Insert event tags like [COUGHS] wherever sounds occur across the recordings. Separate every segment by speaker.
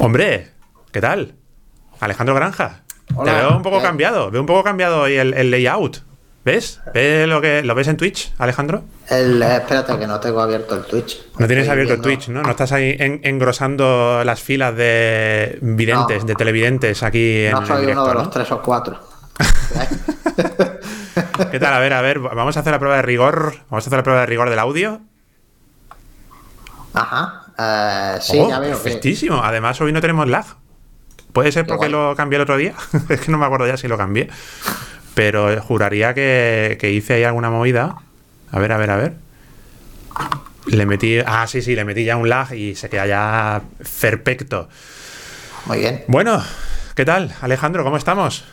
Speaker 1: Hombre, ¿qué tal? Alejandro Granja.
Speaker 2: Hola,
Speaker 1: Te veo un poco
Speaker 2: ¿qué?
Speaker 1: cambiado. Veo un poco cambiado hoy el, el layout. ¿Ves? ¿Ves lo que lo ves en Twitch, Alejandro?
Speaker 2: El, eh, espérate que no tengo abierto el Twitch.
Speaker 1: No tienes
Speaker 2: Estoy
Speaker 1: abierto el Twitch, ¿no? No estás ahí en- engrosando las filas de videntes,
Speaker 2: No.
Speaker 1: de televidentes aquí en
Speaker 2: No
Speaker 1: el
Speaker 2: soy
Speaker 1: directo,
Speaker 2: uno de
Speaker 1: ¿no?
Speaker 2: los tres o cuatro. [LAUGHS]
Speaker 1: ¿Qué tal? A ver, a ver, vamos a hacer la prueba de rigor. Vamos a hacer la prueba de rigor del audio.
Speaker 2: Ajá. Eh, sí,
Speaker 1: Oh,
Speaker 2: ya veo. que-
Speaker 1: perfectísimo. Además, hoy no tenemos lag. ¿Puede ser porque lo cambié el otro día? [LAUGHS] es que no me acuerdo ya si lo cambié. Pero juraría que, que hice ahí alguna movida. A ver, a ver, a ver. Le metí. Ah, sí, sí, le metí ya un lag y se queda ya perfecto.
Speaker 2: Muy bien.
Speaker 1: Bueno, ¿qué tal, Alejandro? ¿Cómo estamos?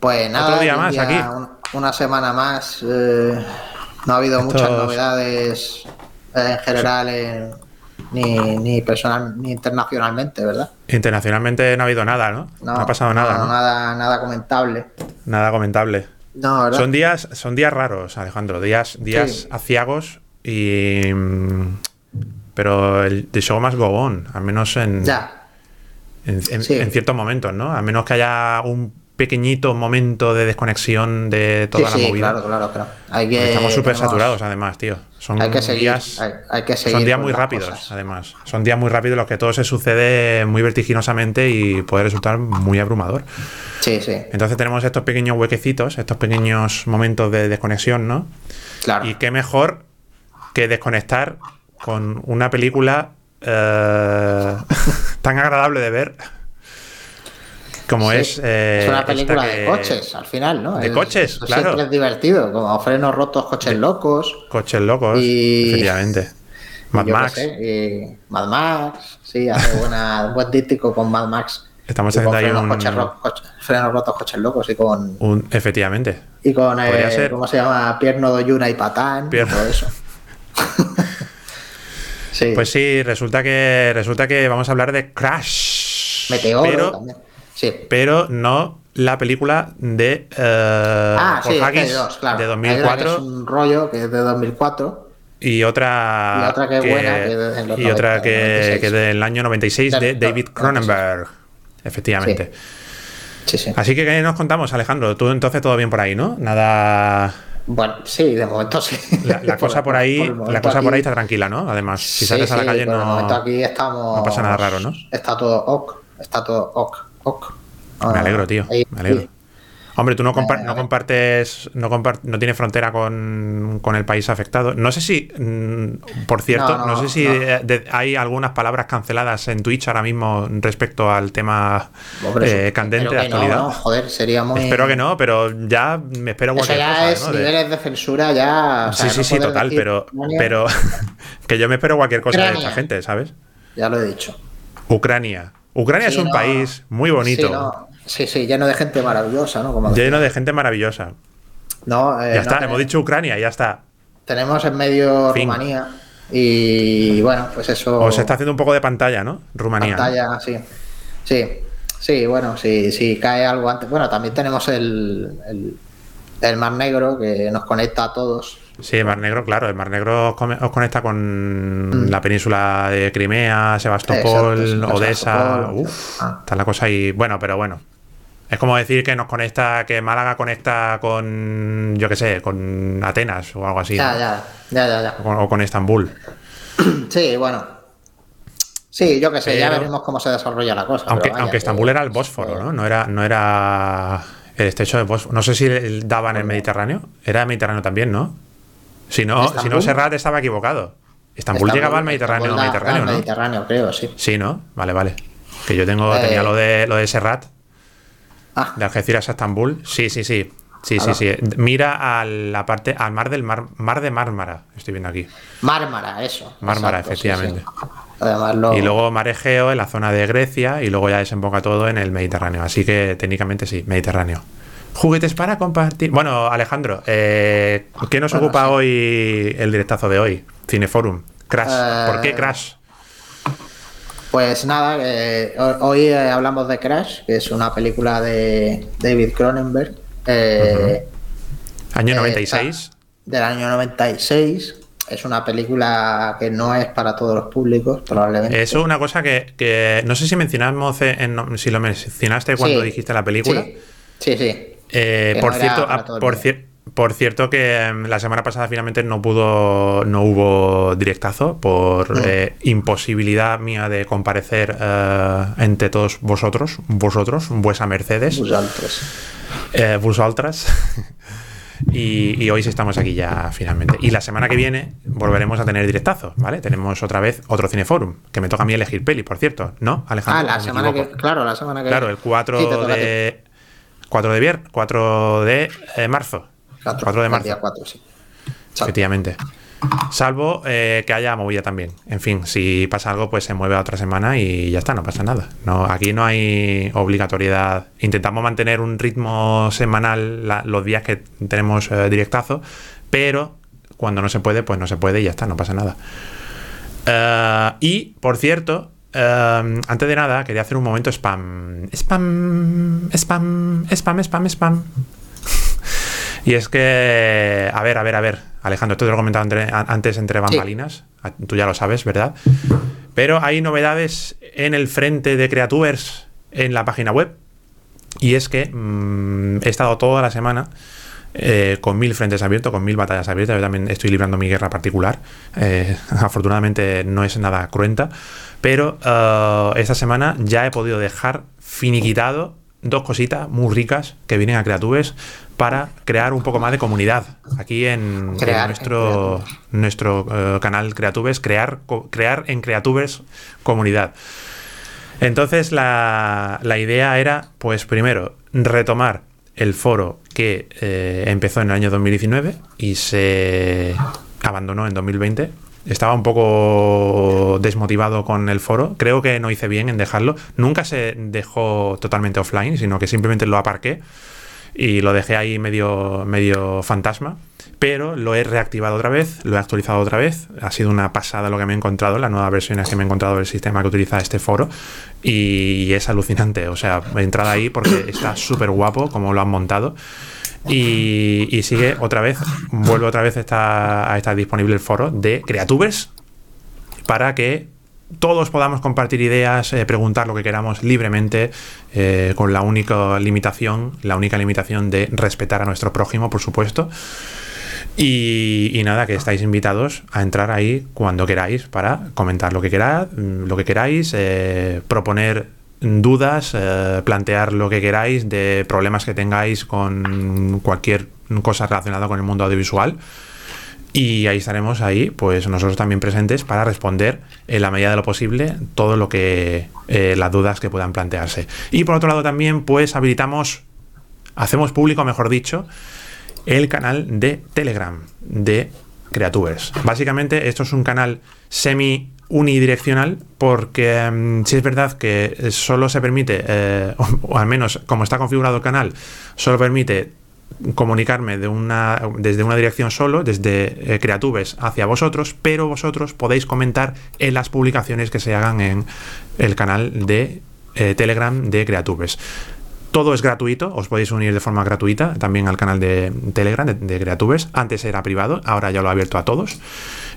Speaker 2: Pues nada,
Speaker 1: día
Speaker 2: un
Speaker 1: más aquí.
Speaker 2: un- una semana más. eh, no ha habido muchas novedades eh, en general, en- ni, ni personal ni internacionalmente, ¿verdad?
Speaker 1: Internacionalmente no ha habido nada, ¿no? No, ha pasado nada, ¿no?
Speaker 2: nada, nada comentable.
Speaker 1: Nada comentable.
Speaker 2: No, ¿verdad?
Speaker 1: Son días, son días raros, Alejandro. Días, días
Speaker 2: Sí.
Speaker 1: aciagos y. Pero el the show más go on, al menos en,
Speaker 2: Ya.
Speaker 1: en, en-
Speaker 2: Sí.
Speaker 1: en ciertos momentos, ¿no? A menos que haya un pequeñito momento de desconexión de
Speaker 2: Sí,
Speaker 1: toda la
Speaker 2: sí,
Speaker 1: movida.
Speaker 2: claro, claro, claro. Hay
Speaker 1: Porque
Speaker 2: que,
Speaker 1: Estamos súper
Speaker 2: tenemos-
Speaker 1: saturados, además, tío. Son
Speaker 2: Hay que seguir.
Speaker 1: días.
Speaker 2: hay, hay que seguir.
Speaker 1: Son días muy rápidos,
Speaker 2: cosas.
Speaker 1: además. Son días muy rápidos en los que todo se sucede muy vertiginosamente y puede resultar muy abrumador.
Speaker 2: Sí, sí,
Speaker 1: Entonces tenemos estos pequeños huequecitos, estos pequeños momentos de desconexión, ¿no?
Speaker 2: claro.
Speaker 1: Y qué mejor que desconectar con una película eh, [LAUGHS] tan agradable de ver como
Speaker 2: Sí,
Speaker 1: es. eh,
Speaker 2: es una película
Speaker 1: que-
Speaker 2: de coches, al final, ¿no?
Speaker 1: De
Speaker 2: Es-
Speaker 1: coches, claro.
Speaker 2: Siempre es divertido, como frenos rotos, coches locos.
Speaker 1: Coches locos,
Speaker 2: Y-
Speaker 1: efectivamente. Mad Max.
Speaker 2: sé, y Mad Max, sí, hace buena, [LAUGHS] buen díptico con Mad Max.
Speaker 1: Estamos haciendo ahí
Speaker 2: frenos,
Speaker 1: un,
Speaker 2: coches ro- frenos rotos, coches locos y con,
Speaker 1: un- Efectivamente.
Speaker 2: y con eh,
Speaker 1: ser.
Speaker 2: ¿cómo se llama? Pierno Doyuna y Patán, y
Speaker 1: Pierno.
Speaker 2: todo eso. [LAUGHS] sí,
Speaker 1: Pues sí, resulta que resulta que vamos a hablar de Crash.
Speaker 2: Meteoro
Speaker 1: pero,
Speaker 2: también. Sí.
Speaker 1: pero no la película de eh,
Speaker 2: Ah, sí, que
Speaker 1: Haggis
Speaker 2: dos, claro.
Speaker 1: de
Speaker 2: Hay una que
Speaker 1: 2004
Speaker 2: es un rollo que es de 2004
Speaker 1: y otra
Speaker 2: Y otra que es buena, que es de- en los
Speaker 1: y otra
Speaker 2: 90,
Speaker 1: que,
Speaker 2: 96.
Speaker 1: que es del año 96 de
Speaker 2: Del-
Speaker 1: David
Speaker 2: 96.
Speaker 1: Cronenberg. Efectivamente.
Speaker 2: Sí, sí.
Speaker 1: Así que ¿qué nos contamos, Alejandro? Tú entonces todo bien por ahí, ¿no? Nada
Speaker 2: Bueno, sí, de momento sí.
Speaker 1: la, la [LAUGHS] cosa por ahí, la cosa por ahí está tranquila, ¿no? Además, si sales a la calle
Speaker 2: por el momento
Speaker 1: no
Speaker 2: aquí estamos.
Speaker 1: no pasa nada raro, ¿no?
Speaker 2: Está todo ok. Está todo ok. Ok.
Speaker 1: Me
Speaker 2: Ah,
Speaker 1: alegro, tío.
Speaker 2: ahí-
Speaker 1: Me alegro. Hombre, tú no,
Speaker 2: Eh,
Speaker 1: no compartes, no, compar- no tienes frontera con, con el país afectado. No sé si, mm, por cierto, no,
Speaker 2: No, no,
Speaker 1: sé si eh, de- hay algunas palabras canceladas en Twitch ahora mismo respecto al tema
Speaker 2: Hombre,
Speaker 1: eh, candente de actualidad.
Speaker 2: Joder, sería muy.
Speaker 1: Espero que no, pero ya me espero
Speaker 2: Eso
Speaker 1: cualquier
Speaker 2: ya
Speaker 1: cosa.
Speaker 2: es niveles de censura ya. o
Speaker 1: sí,
Speaker 2: sea,
Speaker 1: sí, sí, total, pero, pero [LAUGHS] que yo me espero cualquier cosa de esta gente, ¿sabes?
Speaker 2: Ya lo he dicho.
Speaker 1: Ucrania. Ucrania
Speaker 2: Sí,
Speaker 1: es un
Speaker 2: no,
Speaker 1: país muy bonito,
Speaker 2: Sí, no, sí, sí, lleno de gente maravillosa, ¿no? Como
Speaker 1: lleno de gente maravillosa.
Speaker 2: No, eh,
Speaker 1: Ya está,
Speaker 2: tenemos-
Speaker 1: hemos dicho Ucrania, ya está.
Speaker 2: Tenemos en medio
Speaker 1: Fin.
Speaker 2: Rumanía y bueno, pues eso.
Speaker 1: O se está haciendo un poco de pantalla, ¿no? Rumanía.
Speaker 2: pantalla, sí. Sí, sí, bueno, si sí, cae algo antes. Bueno, también tenemos el, el, el Mar Negro que nos conecta a todos.
Speaker 1: Sí, el Mar Negro, claro. El Mar Negro os, conecta con
Speaker 2: Mm.
Speaker 1: la península de Crimea, Sebastopol,
Speaker 2: Exacto,
Speaker 1: Odessa. Uf,
Speaker 2: ah.
Speaker 1: está la cosa ahí. Bueno, pero bueno. Es como decir que nos conecta, que Málaga conecta con, yo qué sé, con Atenas o algo así.
Speaker 2: Ya,
Speaker 1: ¿no?
Speaker 2: ya, ya, ya.
Speaker 1: O, con, o con Estambul. [CLEARS THROAT]
Speaker 2: Sí, bueno. Sí, yo qué sé, ya veremos cómo se desarrolla la cosa.
Speaker 1: Aunque,
Speaker 2: pero vaya,
Speaker 1: aunque
Speaker 2: que-
Speaker 1: Estambul era el Bósforo, ¿no? No era, no era el estrecho de Bósforo. No sé si el- daba en el Mediterráneo. Era el Mediterráneo también, ¿no? Si no, si no
Speaker 2: ¿Estambul?
Speaker 1: Serrat estaba equivocado. Estambul, llegaba al Mediterráneo,
Speaker 2: Estambul
Speaker 1: Mediterráneo,
Speaker 2: al
Speaker 1: ¿no?
Speaker 2: Mediterráneo, creo, sí.
Speaker 1: Sí, ¿no? Vale, vale. Que yo tengo,
Speaker 2: Eh.
Speaker 1: tenía lo de lo de Serrat,
Speaker 2: Ah,
Speaker 1: de Algeciras a Estambul. Sí, sí, sí. Sí, sí, sí. Mira a la parte, al mar del mar, mar de Mármara, estoy viendo aquí.
Speaker 2: Mármara, eso.
Speaker 1: Mármara,
Speaker 2: Exacto,
Speaker 1: efectivamente.
Speaker 2: sí. Además, lo...
Speaker 1: Y luego mar Egeo en la zona de Grecia y luego ya desemboca todo en el Mediterráneo. Así que técnicamente sí, Mediterráneo. Juguetes para compartir. Bueno, Alejandro, eh, ¿qué nos
Speaker 2: Bueno,
Speaker 1: ocupa
Speaker 2: sí.
Speaker 1: hoy el directazo de hoy? Cineforum. Crash.
Speaker 2: Eh,
Speaker 1: ¿Por qué Crash?
Speaker 2: Pues nada, eh, ho- hoy eh, hablamos de Crash, que es una película de David Cronenberg, eh,
Speaker 1: Año
Speaker 2: eh,
Speaker 1: 96.
Speaker 2: del año 96. es una película que no es para todos los públicos, probablemente.
Speaker 1: Eso es una cosa que, no sé si mencionamos, en, si lo mencionaste cuando dijiste la película.
Speaker 2: Sí, sí.
Speaker 1: Eh, por, cierto, ah, por, por, cierto, que em, la semana pasada finalmente no pudo, no hubo directazo por mm. eh, imposibilidad mía de comparecer eh, entre todos vosotros, vosotros, vuesa Mercedes.
Speaker 2: Vosotros.
Speaker 1: vosotras. [LAUGHS] Y, hoy sí estamos aquí ya finalmente. Y la semana que viene volveremos a tener directazo, ¿vale? Tenemos otra vez otro Cineforum, que me toca a mí elegir peli, por cierto, ¿no,
Speaker 2: Alejandro? Ah, la semana que, claro, la semana que
Speaker 1: Claro, el 4 de 4 de vier 4 de eh, marzo. 4, de marzo.
Speaker 2: 4, sí.
Speaker 1: Efectivamente. Salvo eh, que haya movida también. En fin, si pasa algo, pues se mueve a otra semana y ya está, no pasa nada. No, aquí no hay obligatoriedad. Intentamos mantener un ritmo semanal los días que tenemos eh, directazo, pero cuando no se puede, pues no se puede y ya está, no pasa nada. Uh, y, por cierto, uh, antes de nada, quería hacer un momento spam. Spam, spam, spam, spam, spam. [LAUGHS] y es que, a ver, a ver, a ver. Alejandro, esto te lo he comentado antes entre bambalinas, tú ya lo sabes, ¿verdad? Pero hay novedades en el frente de Creatubers en la página web. Y es que mm, he estado toda la semana eh, con mil frentes abiertos, con mil batallas abiertas. Yo también estoy librando mi guerra particular. Eh, [LAUGHS] afortunadamente no es nada cruenta. Pero eh, esta semana ya he podido dejar finiquitado dos cositas muy ricas que vienen a Creatubes para crear un poco más de comunidad. Aquí en, nuestro, nuestro canal Creatubes, crear, crear en Creatubes comunidad. Entonces la, idea era, pues primero, retomar el foro que eh, empezó en el año 2019 y se abandonó en 2020. Estaba un poco desmotivado con el foro. Creo que no hice bien en dejarlo. Nunca se dejó totalmente offline, sino que simplemente lo aparqué y lo dejé ahí medio, medio fantasma. Pero lo he reactivado otra vez, lo he actualizado otra vez. Ha sido una pasada lo que me he encontrado, las nuevas versiones que me he encontrado del sistema que utiliza este foro. Y es alucinante. O sea, entrada ahí porque está súper guapo como lo han montado. Y, sigue otra vez, vuelve otra vez a estar disponible el foro de Creatubers para que todos podamos compartir ideas, eh, preguntar lo que queramos libremente, eh, con la única limitación, la única limitación de respetar a nuestro prójimo, por supuesto. Y, nada, que estáis invitados a entrar ahí cuando queráis para comentar lo que queráis, lo que queráis, eh, proponer dudas, plantear lo que queráis de problemas que tengáis con cualquier cosa relacionada con el mundo audiovisual. Y ahí estaremos ahí, pues nosotros también presentes para responder en la medida de lo posible todo lo que eh, las dudas que puedan plantearse. Y por otro lado también, pues habilitamos, hacemos público, mejor dicho, el canal de Telegram de Creatubers. Básicamente, esto es un canal semi unidireccional porque mm, si es verdad que solo se permite, eh, [LAUGHS] o, al menos como está configurado el canal, solo permite comunicarme desde una dirección solo, desde eh, Creatubes hacia vosotros, pero vosotros podéis comentar en las publicaciones que se hagan en el canal de eh, Telegram de Creatubes. Todo es gratuito, os podéis unir de forma gratuita también al canal de Telegram de, Creatubes. Antes era privado, ahora ya lo he abierto a todos.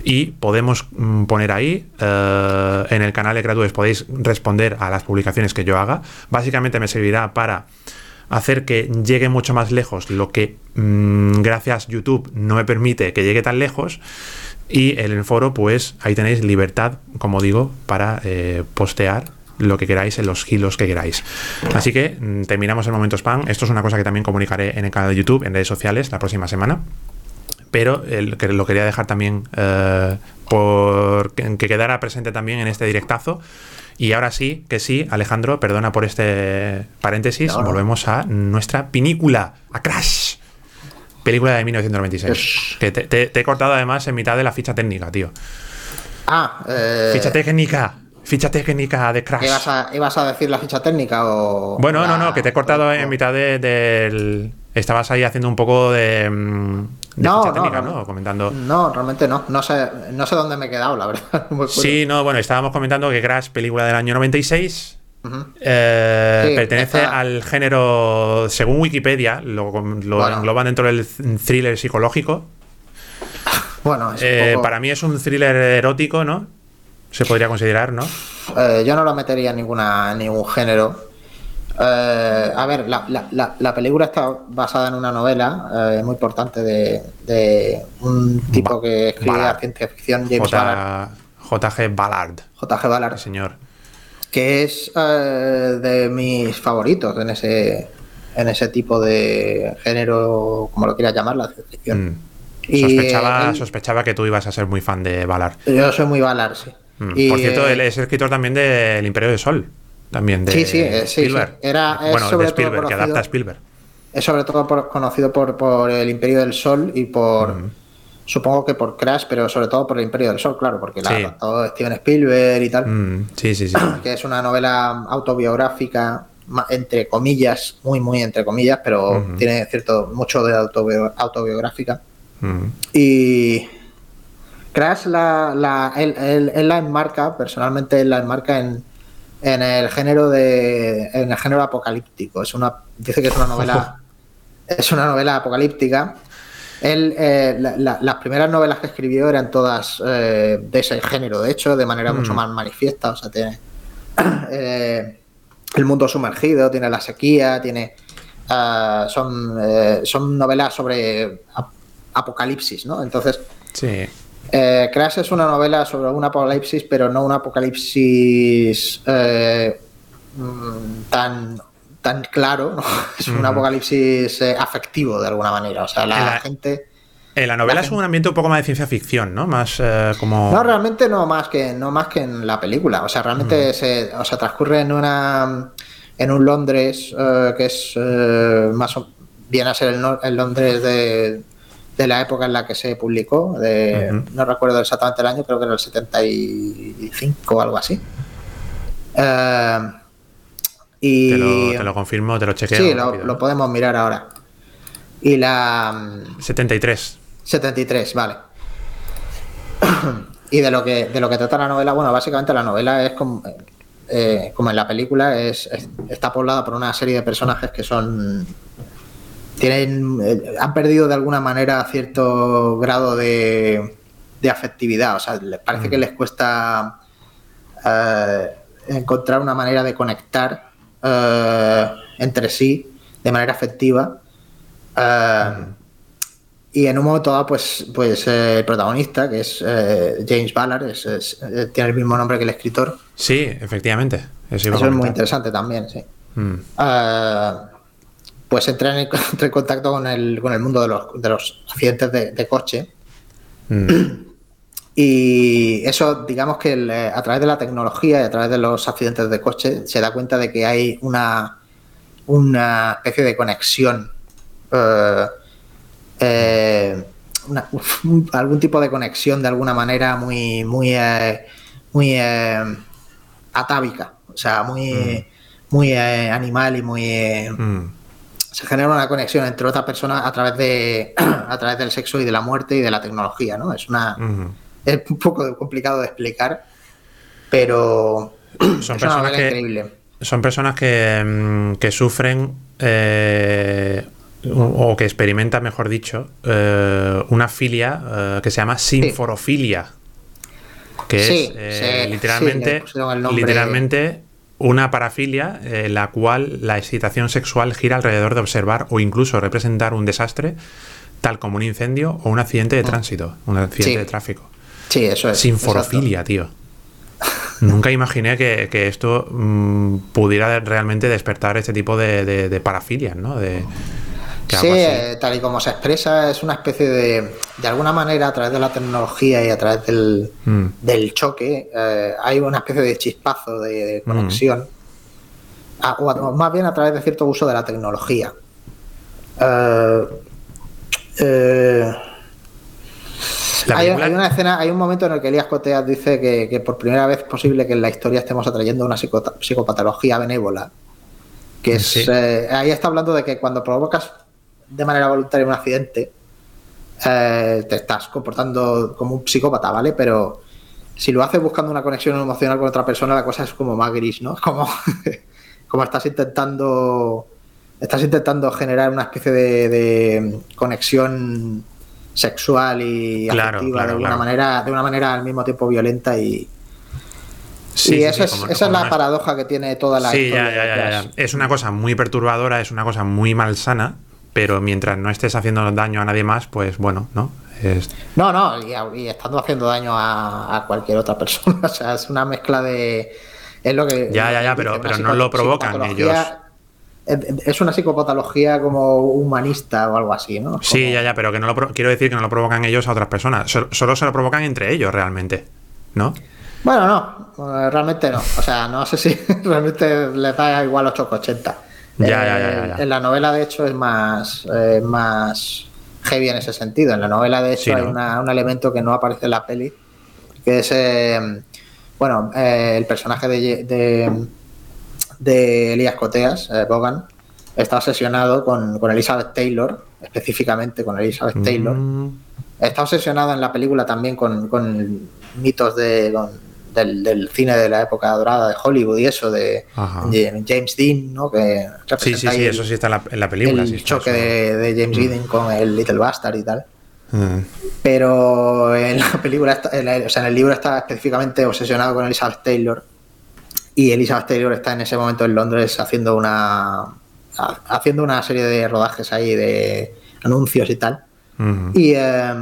Speaker 1: Y podemos mm, poner ahí, eh, en el canal de Creatubes podéis responder a las publicaciones que yo haga. Básicamente me servirá para hacer que llegue mucho más lejos, lo que mm, gracias YouTube no me permite que llegue tan lejos. Y en el foro, pues ahí tenéis libertad, como digo, para eh, postear lo que queráis en los hilos que queráis. Así que mm, terminamos el momento spam. Esto es una cosa que también comunicaré en el canal de YouTube, en redes sociales, la próxima semana. Pero lo quería dejar también eh, por que quedara presente también en este directazo y ahora sí, que sí, Alejandro, perdona por este paréntesis, volvemos a nuestra pinícula, a Crash. Película de 1996. Que te, he cortado además en mitad de la ficha técnica, tío.
Speaker 2: Ah, eh...
Speaker 1: Ficha técnica. Ficha técnica de Crash.
Speaker 2: ¿Ibas a, decir la ficha técnica o.?
Speaker 1: Bueno, no, no, que te he cortado en mitad del. Estabas ahí haciendo un poco de. Mm,
Speaker 2: no, ficha técnica, no, Comentando. No, realmente no. No sé, no sé dónde me he quedado, la verdad. [LAUGHS]
Speaker 1: sí, no, bueno, estábamos comentando que Crash, película del año 96. Eh, pertenece al género, según Wikipedia, lo, engloban dentro del thriller psicológico. [LAUGHS]
Speaker 2: Bueno, es un
Speaker 1: Eh,
Speaker 2: poco-
Speaker 1: Para mí es un thriller erótico, ¿no? Se podría considerar, ¿no?
Speaker 2: Eh, yo no lo metería en, ninguna, en ningún género. Eh, a ver, la, la- la- la película está basada en una novela eh, muy importante de, de un tipo que escribe
Speaker 1: Ballard.
Speaker 2: ciencia ficción, James Ballard,
Speaker 1: J. J.G. Ballard,
Speaker 2: J.G. Ballard,
Speaker 1: sí, señor.
Speaker 2: que es eh, de mis favoritos en ese, en ese tipo de género, como lo quieras llamar, la ciencia ficción.
Speaker 1: Mm. Sospechaba, sospechaba que tú ibas a ser muy fan de Ballard.
Speaker 2: Yo soy muy Ballard, sí.
Speaker 1: Mm.
Speaker 2: Y,
Speaker 1: Por cierto,
Speaker 2: eh,
Speaker 1: él es escritor también de El Imperio del Sol. También de
Speaker 2: Sí, sí, eh, sí,
Speaker 1: Spielberg.
Speaker 2: sí. Era- es
Speaker 1: bueno,
Speaker 2: sobre
Speaker 1: de
Speaker 2: todo
Speaker 1: Spielberg, que adapta a Spielberg.
Speaker 2: Es sobre todo por- conocido por, por el Imperio del Sol y por. Supongo que por Crash, pero sobre todo por el Imperio del Sol, claro, porque la
Speaker 1: Sí.
Speaker 2: adaptó Steven Spielberg y tal.
Speaker 1: Mm, sí, sí, sí. [CLEARS THROAT]
Speaker 2: Que es una novela autobiográfica, entre comillas, muy, muy entre comillas, pero tiene cierto, mucho de autobio- autobiográfica.
Speaker 1: Mm.
Speaker 2: Y. Crash la, la, él, él- él la enmarca, personalmente él la enmarca en, en el género de. en el género apocalíptico. Es una. Dice que es una novela. [LAUGHS] es una novela apocalíptica. Él, eh, la- la- las primeras novelas que escribió eran todas eh, de ese género, de hecho, de manera mucho
Speaker 1: Mm.
Speaker 2: más manifiesta. O sea, tiene [CLEARS THROAT] eh, el mundo sumergido, tiene la sequía, tiene. ah, son, son novelas sobre ap- apocalipsis, ¿no? Entonces,
Speaker 1: Sí.
Speaker 2: Eh, Crash es una novela sobre un apocalipsis, pero no un apocalipsis eh, mm, tan, tan claro, ¿no? [LAUGHS] es un apocalipsis eh, afectivo de alguna manera. O sea, la,
Speaker 1: En la-
Speaker 2: gente.
Speaker 1: En la novela
Speaker 2: La
Speaker 1: es un ambiente un poco más de ciencia ficción, ¿no? Más eh, como.
Speaker 2: No, realmente no más que no más que en la película. O sea, realmente se, o sea, transcurre en una en un Londres eh, que es eh, más o viene a ser el, el Londres de, de la época en la que se publicó. De. No recuerdo exactamente el año, creo que era el 75 o algo así. Eh, y
Speaker 1: Te lo, te lo confirmo, te lo chequeo.
Speaker 2: sí, lo, podemos mirar ahora. Y la mm,
Speaker 1: 73.
Speaker 2: 73, vale. [CLEARS THROAT] y de lo que de lo que trata la novela, bueno, básicamente la novela es como, eh, como en la película, es, es- está poblada por una serie de personajes que son tienen eh, han perdido de alguna manera cierto grado de, de afectividad, o sea, les parece que les cuesta eh, encontrar una manera de conectar eh, entre sí de manera afectiva. Y en un momento dado, pues, pues eh, el protagonista, que es eh, James Ballard, es- es- tiene el mismo nombre que el escritor.
Speaker 1: Sí, efectivamente. Eso
Speaker 2: Eso es muy interesante también, sí.
Speaker 1: Mm.
Speaker 2: Pues entra en, [LAUGHS] entra en contacto con el, con el mundo de los, de los accidentes de, de coche.
Speaker 1: Mm.
Speaker 2: Y eso, digamos que el, eh, a través de la tecnología y a través de los accidentes de coche se da cuenta de que hay una, una especie de conexión, eh, eh, una- un- algún tipo de conexión de alguna manera muy, muy, eh, muy atávica, o sea, muy, muy eh, animal y muy...
Speaker 1: Mm.
Speaker 2: Se genera una conexión entre otras personas a través de [CLEARS THROAT] a través del sexo y de la muerte y de la tecnología, ¿no? Es una es un poco complicado de explicar, pero [CLEARS THROAT]
Speaker 1: Son
Speaker 2: es una
Speaker 1: personas
Speaker 2: novela
Speaker 1: que-
Speaker 2: increíble.
Speaker 1: Son personas que, mm, que sufren eh, o que experimentan, mejor dicho, eh, una filia eh, que se llama sinforofilia. Que
Speaker 2: Sí,
Speaker 1: es
Speaker 2: sí, sí, le
Speaker 1: literalmente, literalmente una parafilia en la cual la excitación sexual gira alrededor de observar o incluso representar un desastre, tal como un incendio o un accidente de tránsito, un accidente.
Speaker 2: Sí.
Speaker 1: de tráfico.
Speaker 2: Sí, eso es.
Speaker 1: Sinforofilia, tío. [LAUGHS] Nunca imaginé que, que esto mm, pudiera realmente despertar este tipo de, de, de parafilias, ¿no? De,
Speaker 2: Sí, eh, tal y como se expresa, es una especie de, de alguna manera, a través de la tecnología y a través del,
Speaker 1: Mm.
Speaker 2: del choque, eh, hay una especie de chispazo de, de conexión, Ah, o, a- más bien a través de cierto uso de la tecnología. Eh, eh,
Speaker 1: La
Speaker 2: hay, una escena, hay un momento en el que Elías Coteas dice que, que por primera vez es posible que en la historia estemos atrayendo una psicopatología benévola. Que es,
Speaker 1: Sí.
Speaker 2: ahí está hablando de que cuando provocas de manera voluntaria un accidente, eh, te estás comportando como un psicópata, ¿vale? Pero si lo haces buscando una conexión emocional con otra persona, la cosa es como más gris, ¿no? [LAUGHS] Como, como estás intentando. Estás intentando generar una especie de, de conexión sexual y
Speaker 1: Claro,
Speaker 2: afectiva
Speaker 1: claro,
Speaker 2: de
Speaker 1: claro.
Speaker 2: manera, de una manera al mismo tiempo violenta y,
Speaker 1: Sí,
Speaker 2: y
Speaker 1: sí,
Speaker 2: esa,
Speaker 1: sí,
Speaker 2: es,
Speaker 1: como-
Speaker 2: esa es la paradoja que tiene toda la
Speaker 1: Sí,
Speaker 2: historia
Speaker 1: ya. Es una cosa muy perturbadora, es una cosa muy malsana, pero mientras no estés haciendo daño a nadie más, pues bueno, ¿no? Es-
Speaker 2: No, no, y, y estando haciendo daño a, a cualquier otra persona. [LAUGHS] O sea, es una mezcla de. Es lo que.
Speaker 1: Ya, ya, ya, pero- pero no lo provocan
Speaker 2: psicopatología- es- una psicopatología como humanista o algo así, ¿no?
Speaker 1: Sí, ya, ya, pero que no lo quiero decir que no lo provocan ellos a otras personas, so- solo se lo provocan entre ellos realmente, ¿no?
Speaker 2: Bueno, no, eh, realmente no. O sea, no sé si [LAUGHS] realmente le da igual 8,80.
Speaker 1: Ya, ya, ya, ya, ya.
Speaker 2: En la novela, de hecho, es más, eh, más heavy en ese sentido. En la novela, de hecho,
Speaker 1: Sí,
Speaker 2: hay una- un elemento que no aparece en la peli, que es, eh, bueno, eh, el personaje de, de, de Elías Coteas, eh, Bogan, está obsesionado con, con Elizabeth Taylor, específicamente con Elizabeth Taylor.
Speaker 1: Mm,
Speaker 2: Está obsesionado en la película también con, con mitos de, con- del, del cine de la época dorada de Hollywood y eso, de, James Dean, ¿no? Que
Speaker 1: Sí, sí, sí,
Speaker 2: el-
Speaker 1: eso sí está en la, en la película.
Speaker 2: el
Speaker 1: sí
Speaker 2: choque de, de James Dean con el Little Bastard y tal.
Speaker 1: Mm.
Speaker 2: Pero en la película, está- en la- o sea, en el libro está específicamente obsesionado con Elizabeth Taylor. Y Elizabeth Taylor está en ese momento en Londres haciendo una ha- haciendo una serie de rodajes ahí de anuncios y tal.
Speaker 1: Mm.
Speaker 2: Y, eh,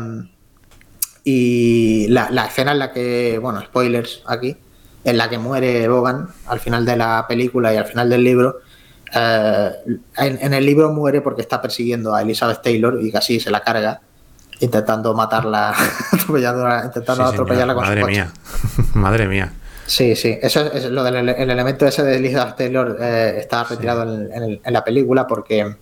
Speaker 2: y la, la escena en la que, bueno, spoilers aquí, en la que muere Bogan al final de la película y al final del libro, eh, en, en el libro muere porque está persiguiendo a Elizabeth Taylor y casi se la carga, intentando matarla, [LAUGHS] atropellándola- intentando
Speaker 1: Sí,
Speaker 2: atropellarla con
Speaker 1: Madre
Speaker 2: su
Speaker 1: mía, [LAUGHS] madre mía.
Speaker 2: Sí, sí, eso es, es lo del el elemento ese de Elizabeth Taylor eh, está retirado en, en el- en la película porque,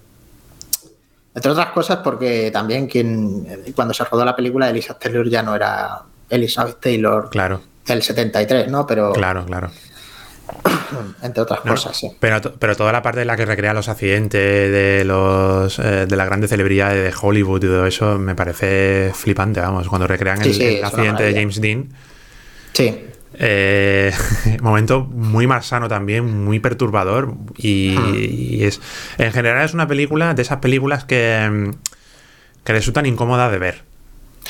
Speaker 2: entre otras cosas, porque también quien cuando se rodó la película Elizabeth Taylor ya no era Elizabeth Taylor
Speaker 1: Claro,
Speaker 2: del 73, ¿no? Pero
Speaker 1: claro, claro. [CLEARS THROAT]
Speaker 2: entre otras
Speaker 1: No,
Speaker 2: cosas, sí.
Speaker 1: Pero, pero toda la parte en la que recrea los accidentes de los eh, de las grandes celebridades de Hollywood y todo eso me parece flipante, vamos. Cuando recrean
Speaker 2: Sí,
Speaker 1: el,
Speaker 2: sí,
Speaker 1: accidente de. James Dean,
Speaker 2: Sí,
Speaker 1: eh, [LAUGHS] momento muy malsano también, muy perturbador y,
Speaker 2: Hmm.
Speaker 1: y es en general es una película de esas películas que, que resultan incómodas de ver.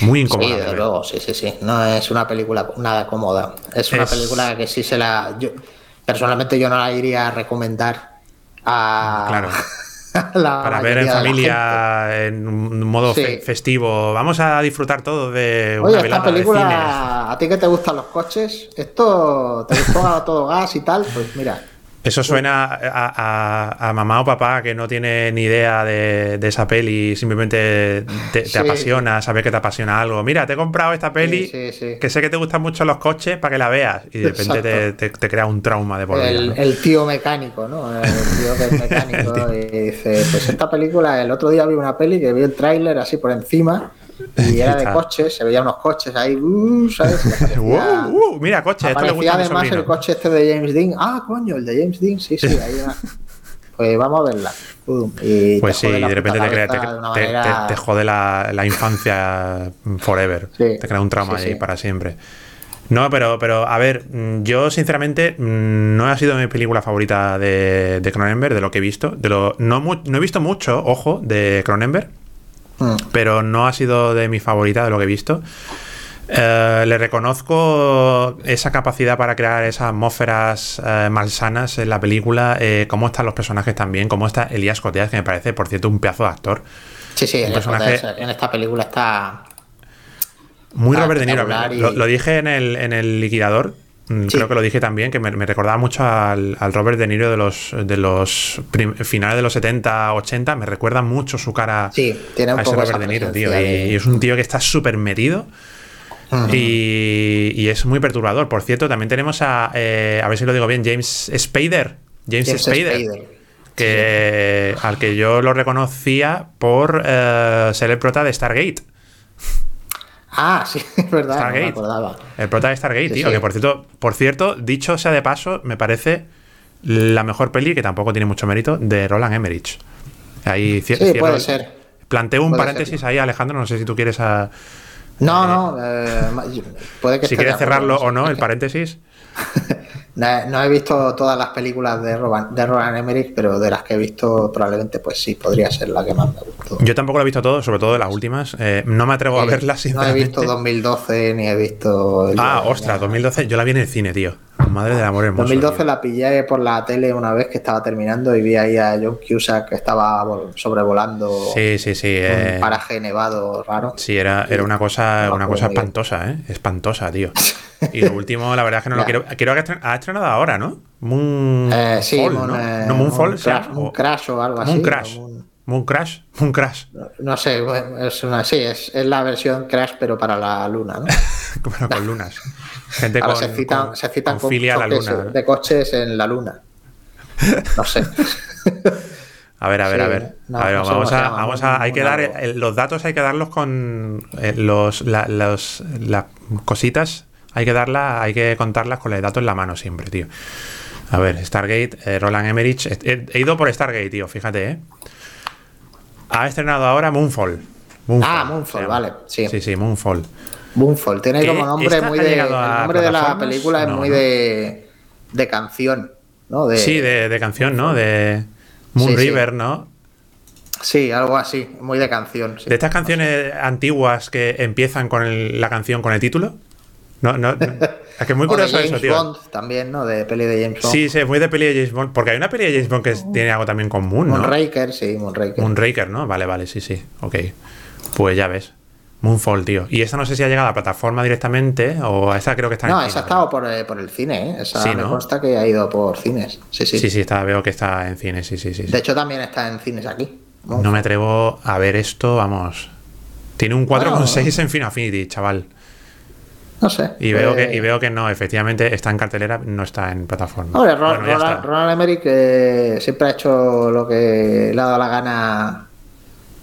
Speaker 1: Muy
Speaker 2: sí,
Speaker 1: incómodas de
Speaker 2: desde luego, sí, sí, sí. No es una película nada cómoda. Es una
Speaker 1: Es-
Speaker 2: película que sí se la... Yo, personalmente yo no la iría a recomendar a...
Speaker 1: Claro. [LAUGHS] [LAUGHS] Para ver en familia en un modo
Speaker 2: Sí.
Speaker 1: fe- festivo. Vamos a disfrutar todos de una
Speaker 2: Oye, esta
Speaker 1: velada de cine.
Speaker 2: película, a ti que te gustan los coches, esto te gustó a [LAUGHS] todo gas y tal, pues mira,
Speaker 1: Eso suena a, a- a mamá o papá que no tiene ni idea de, de esa peli, simplemente te, te
Speaker 2: Sí.
Speaker 1: apasiona, saber que te apasiona algo. Mira, te he comprado esta peli
Speaker 2: sí, sí.
Speaker 1: que sé que te gustan mucho los coches para que la veas y de repente te,
Speaker 2: Exacto.
Speaker 1: te- te crea un trauma de por vida.
Speaker 2: el,
Speaker 1: ¿no?
Speaker 2: el tío mecánico, ¿no? El tío que es [LAUGHS] mecánico y dice, pues esta película, el otro día vi una peli que vi el tráiler así por encima [LAUGHS] y era de coches, se veían unos coches ahí, uh, ¿sabes? [LAUGHS] Y
Speaker 1: uh, mira, coche, esto le
Speaker 2: aparecía
Speaker 1: gusta a mi
Speaker 2: además el coche este de James Dean. Ah, coño, el de James Dean, sí, sí, ahí va. [LAUGHS] Pues vamos a verla. Pum, y
Speaker 1: Pues sí,
Speaker 2: la
Speaker 1: de repente te, crea, te, te- te-
Speaker 2: manera-
Speaker 1: te jode la, la infancia forever.
Speaker 2: Sí,
Speaker 1: te crea un trauma
Speaker 2: sí,
Speaker 1: ahí
Speaker 2: sí.
Speaker 1: para siempre. No, pero, pero a ver, mm, yo sinceramente mm, no ha sido mi película favorita de, de Cronenberg, de lo que he visto. De lo, no, no he visto mucho, ojo, de Cronenberg,
Speaker 2: Mm.
Speaker 1: pero no ha sido de mi favorita de lo que he visto. Eh, le reconozco esa capacidad para crear esas atmósferas eh, malsanas en la película, eh, cómo están los personajes también, cómo está Elías Coteas, que me parece, por cierto, un pedazo de actor.
Speaker 2: Sí, sí, el
Speaker 1: personaje-
Speaker 2: en esta película está.
Speaker 1: Muy Robert De Niro. Lo, lo dije en el, en el liquidador. Mm,
Speaker 2: Sí.
Speaker 1: Creo que lo dije también, que me, me recordaba mucho al, al Robert De Niro de los, de los finales de los 70, 80. Me recuerda mucho su cara
Speaker 2: Sí, tiene un
Speaker 1: a ese
Speaker 2: poco
Speaker 1: Robert
Speaker 2: esa
Speaker 1: De Niro, tío. Y, es un tío que está súper metido. Y, y es muy perturbador. Por cierto, también tenemos a, eh, a ver si lo digo bien, James Spader. James,
Speaker 2: James
Speaker 1: Spader.
Speaker 2: Spader.
Speaker 1: Que, al que yo lo reconocía por eh, ser el prota de Stargate.
Speaker 2: Ah, sí, [LAUGHS] es verdad, no me
Speaker 1: Stargate.
Speaker 2: acordaba.
Speaker 1: El prota de Stargate,
Speaker 2: Sí,
Speaker 1: tío.
Speaker 2: sí.
Speaker 1: Que por cierto, por cierto, dicho sea de paso, me parece la mejor peli, que tampoco tiene mucho mérito, de Roland Emmerich. Ahí
Speaker 2: Sí, puede ser.
Speaker 1: Planteo un
Speaker 2: Puede
Speaker 1: paréntesis
Speaker 2: ser.
Speaker 1: ahí, Alejandro. No sé si tú quieres a-
Speaker 2: No, no, eh, puede que
Speaker 1: si quieres cerrarlo o no, el paréntesis. [LAUGHS]
Speaker 2: No, no he visto todas las películas de Roland, de Roland Emmerich, pero de las que he visto probablemente pues sí, podría ser la que más me gustó.
Speaker 1: Yo tampoco lo he visto todo, sobre todo de las últimas. Eh, no me atrevo a
Speaker 2: Eh,
Speaker 1: verlas,
Speaker 2: No he visto 2012 ni he visto...
Speaker 1: Ah, ostras, 2012. Yo la vi en el cine, tío. Madre del amor hermoso.
Speaker 2: 2012
Speaker 1: tío.
Speaker 2: la pillé por la tele una vez que estaba terminando y vi ahí a John Cusack que estaba vol- sobrevolando
Speaker 1: Sí, sí, sí. eh,
Speaker 2: un paraje nevado raro.
Speaker 1: Sí, era, era una cosa,
Speaker 2: No,
Speaker 1: una cosa espantosa, ¿eh? Espantosa, tío. [LAUGHS] Y lo último, la verdad es que no lo quiero. Quiero que estren- ha estrenado ahora, ¿no? Moon
Speaker 2: Eh, sí,
Speaker 1: Fall,
Speaker 2: Moon,
Speaker 1: ¿no?
Speaker 2: eh,
Speaker 1: no, Moonfall, se
Speaker 2: Crash,
Speaker 1: o-
Speaker 2: Crash o algo así.
Speaker 1: Moon Crash.
Speaker 2: o Moon-
Speaker 1: Moon Crash. Moon Crash.
Speaker 2: no sé, bueno, es una, sí, es, es la versión Crash pero para la luna, ¿no? [LAUGHS]
Speaker 1: Bueno, con [LAUGHS] lunas. Gente
Speaker 2: Ahora
Speaker 1: con,
Speaker 2: se citan,
Speaker 1: con-
Speaker 2: se citan
Speaker 1: con
Speaker 2: de coches en la luna. No sé. [LAUGHS]
Speaker 1: A ver, a ver,
Speaker 2: Sí,
Speaker 1: a ver.
Speaker 2: no,
Speaker 1: a ver,
Speaker 2: no
Speaker 1: vamos a,
Speaker 2: llama,
Speaker 1: vamos a, hay que dar los datos hay que darlos con eh, los, la- los- las cositas, hay que darlas, hay que contarlas con el dato en la mano siempre, tío. A ver, Stargate, eh, Roland Emmerich, he, ido por Stargate, tío, fíjate, eh. Ha estrenado ahora Moonfall.
Speaker 2: Ah, Moonfall, vale, sí.
Speaker 1: Sí, sí, Moonfall.
Speaker 2: Moonfall. Tiene
Speaker 1: ¿Qué?
Speaker 2: como nombre
Speaker 1: ¿Esta
Speaker 2: muy de. El nombre de la película es
Speaker 1: No,
Speaker 2: muy
Speaker 1: ¿no?
Speaker 2: de. de canción, ¿no? De,
Speaker 1: Sí, de, de canción, ¿no? De Moon
Speaker 2: Sí, sí.
Speaker 1: River, ¿no?
Speaker 2: Sí, algo así, muy de canción. sí.
Speaker 1: De estas canciones antiguas que empiezan con el- la canción con el título. No, no, no. [LAUGHS] Es que es muy
Speaker 2: O de
Speaker 1: curioso
Speaker 2: James
Speaker 1: eso, tío.
Speaker 2: Bond también, ¿no? De peli de James Bond.
Speaker 1: Sí, sí, es muy de peli de James Bond. Porque hay una peli de James Bond que tiene algo también con Moon, ¿no?
Speaker 2: Moonraker, sí, Moonraker.
Speaker 1: Moonraker, ¿no? Vale, vale, sí, sí. Ok. Pues ya ves. Moonfall, tío. Y esta no sé si ha llegado a la plataforma directamente o a esta creo que está
Speaker 2: no,
Speaker 1: en
Speaker 2: esa ha estado por, eh, por el cine, ¿eh? Esa
Speaker 1: Sí,
Speaker 2: me
Speaker 1: ¿no?
Speaker 2: consta que ha ido por cines. Sí, sí.
Speaker 1: Sí, sí, está, veo que está en cine, sí, sí, sí. sí.
Speaker 2: De hecho, también está en cines aquí.
Speaker 1: No me atrevo a ver esto, vamos. Tiene un 4,6 en Final Affinity, chaval.
Speaker 2: No sé.
Speaker 1: Y veo,
Speaker 2: eh,
Speaker 1: que, y veo que no, efectivamente está en cartelera, no está en plataforma.
Speaker 2: Hombre, Ro-
Speaker 1: Bueno, ya
Speaker 2: Roland,
Speaker 1: está.
Speaker 2: Roland Emmerich eh, siempre ha hecho lo que le ha dado la gana.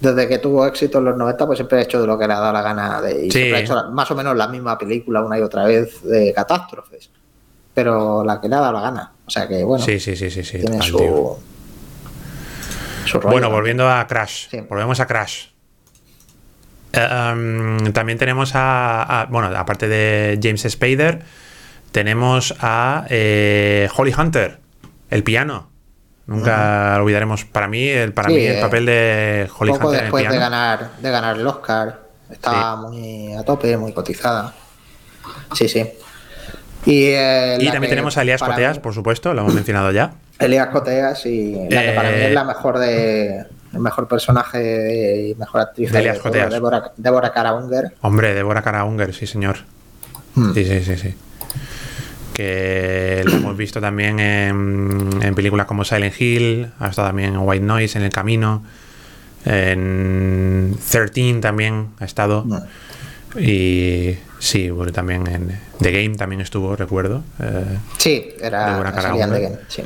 Speaker 2: Desde que tuvo éxito en los 90, pues siempre ha hecho de lo que le ha dado la gana. De, y
Speaker 1: Sí.
Speaker 2: siempre ha hecho más o menos la misma película una y otra vez de catástrofes. Pero la que le ha dado la gana. O sea que, bueno,
Speaker 1: Sí, sí, sí, sí, sí.
Speaker 2: tiene
Speaker 1: total,
Speaker 2: su, su rollo.
Speaker 1: Bueno, volviendo a Crash.
Speaker 2: Sí.
Speaker 1: Volvemos a Crash. Eh, um, también tenemos a, a- Bueno, aparte de James Spader, tenemos a eh, Holly Hunter, el piano. Nunca olvidaremos. Para mí, el, para
Speaker 2: Sí,
Speaker 1: mí el
Speaker 2: eh,
Speaker 1: papel de Holly
Speaker 2: Poco
Speaker 1: Hunter en el
Speaker 2: después de ganar, de ganar el Oscar. Estaba muy a tope, muy cotizada. Sí, sí. Y, eh,
Speaker 1: Y también tenemos a Elías Coteas,
Speaker 2: mí-
Speaker 1: por supuesto, lo hemos mencionado ya. [CLEARS THROAT]
Speaker 2: Elías Coteas y la que para mí
Speaker 1: Eh,
Speaker 2: es la mejor de el mejor personaje y mejor actriz
Speaker 1: De Elías Coteas.
Speaker 2: Débora, Débora Cara Unger.
Speaker 1: Hombre, Débora Cara Unger, sí, señor.
Speaker 2: Hmm.
Speaker 1: Sí, sí, sí, sí. Que lo hemos visto también en, en películas como Silent Hill, ha estado también en White Noise, en El Camino, en 13 también ha estado. Y sí, bueno, también en The Game también estuvo, recuerdo. Eh,
Speaker 2: Sí, era
Speaker 1: Cara
Speaker 2: de
Speaker 1: Unger.
Speaker 2: Game, sí.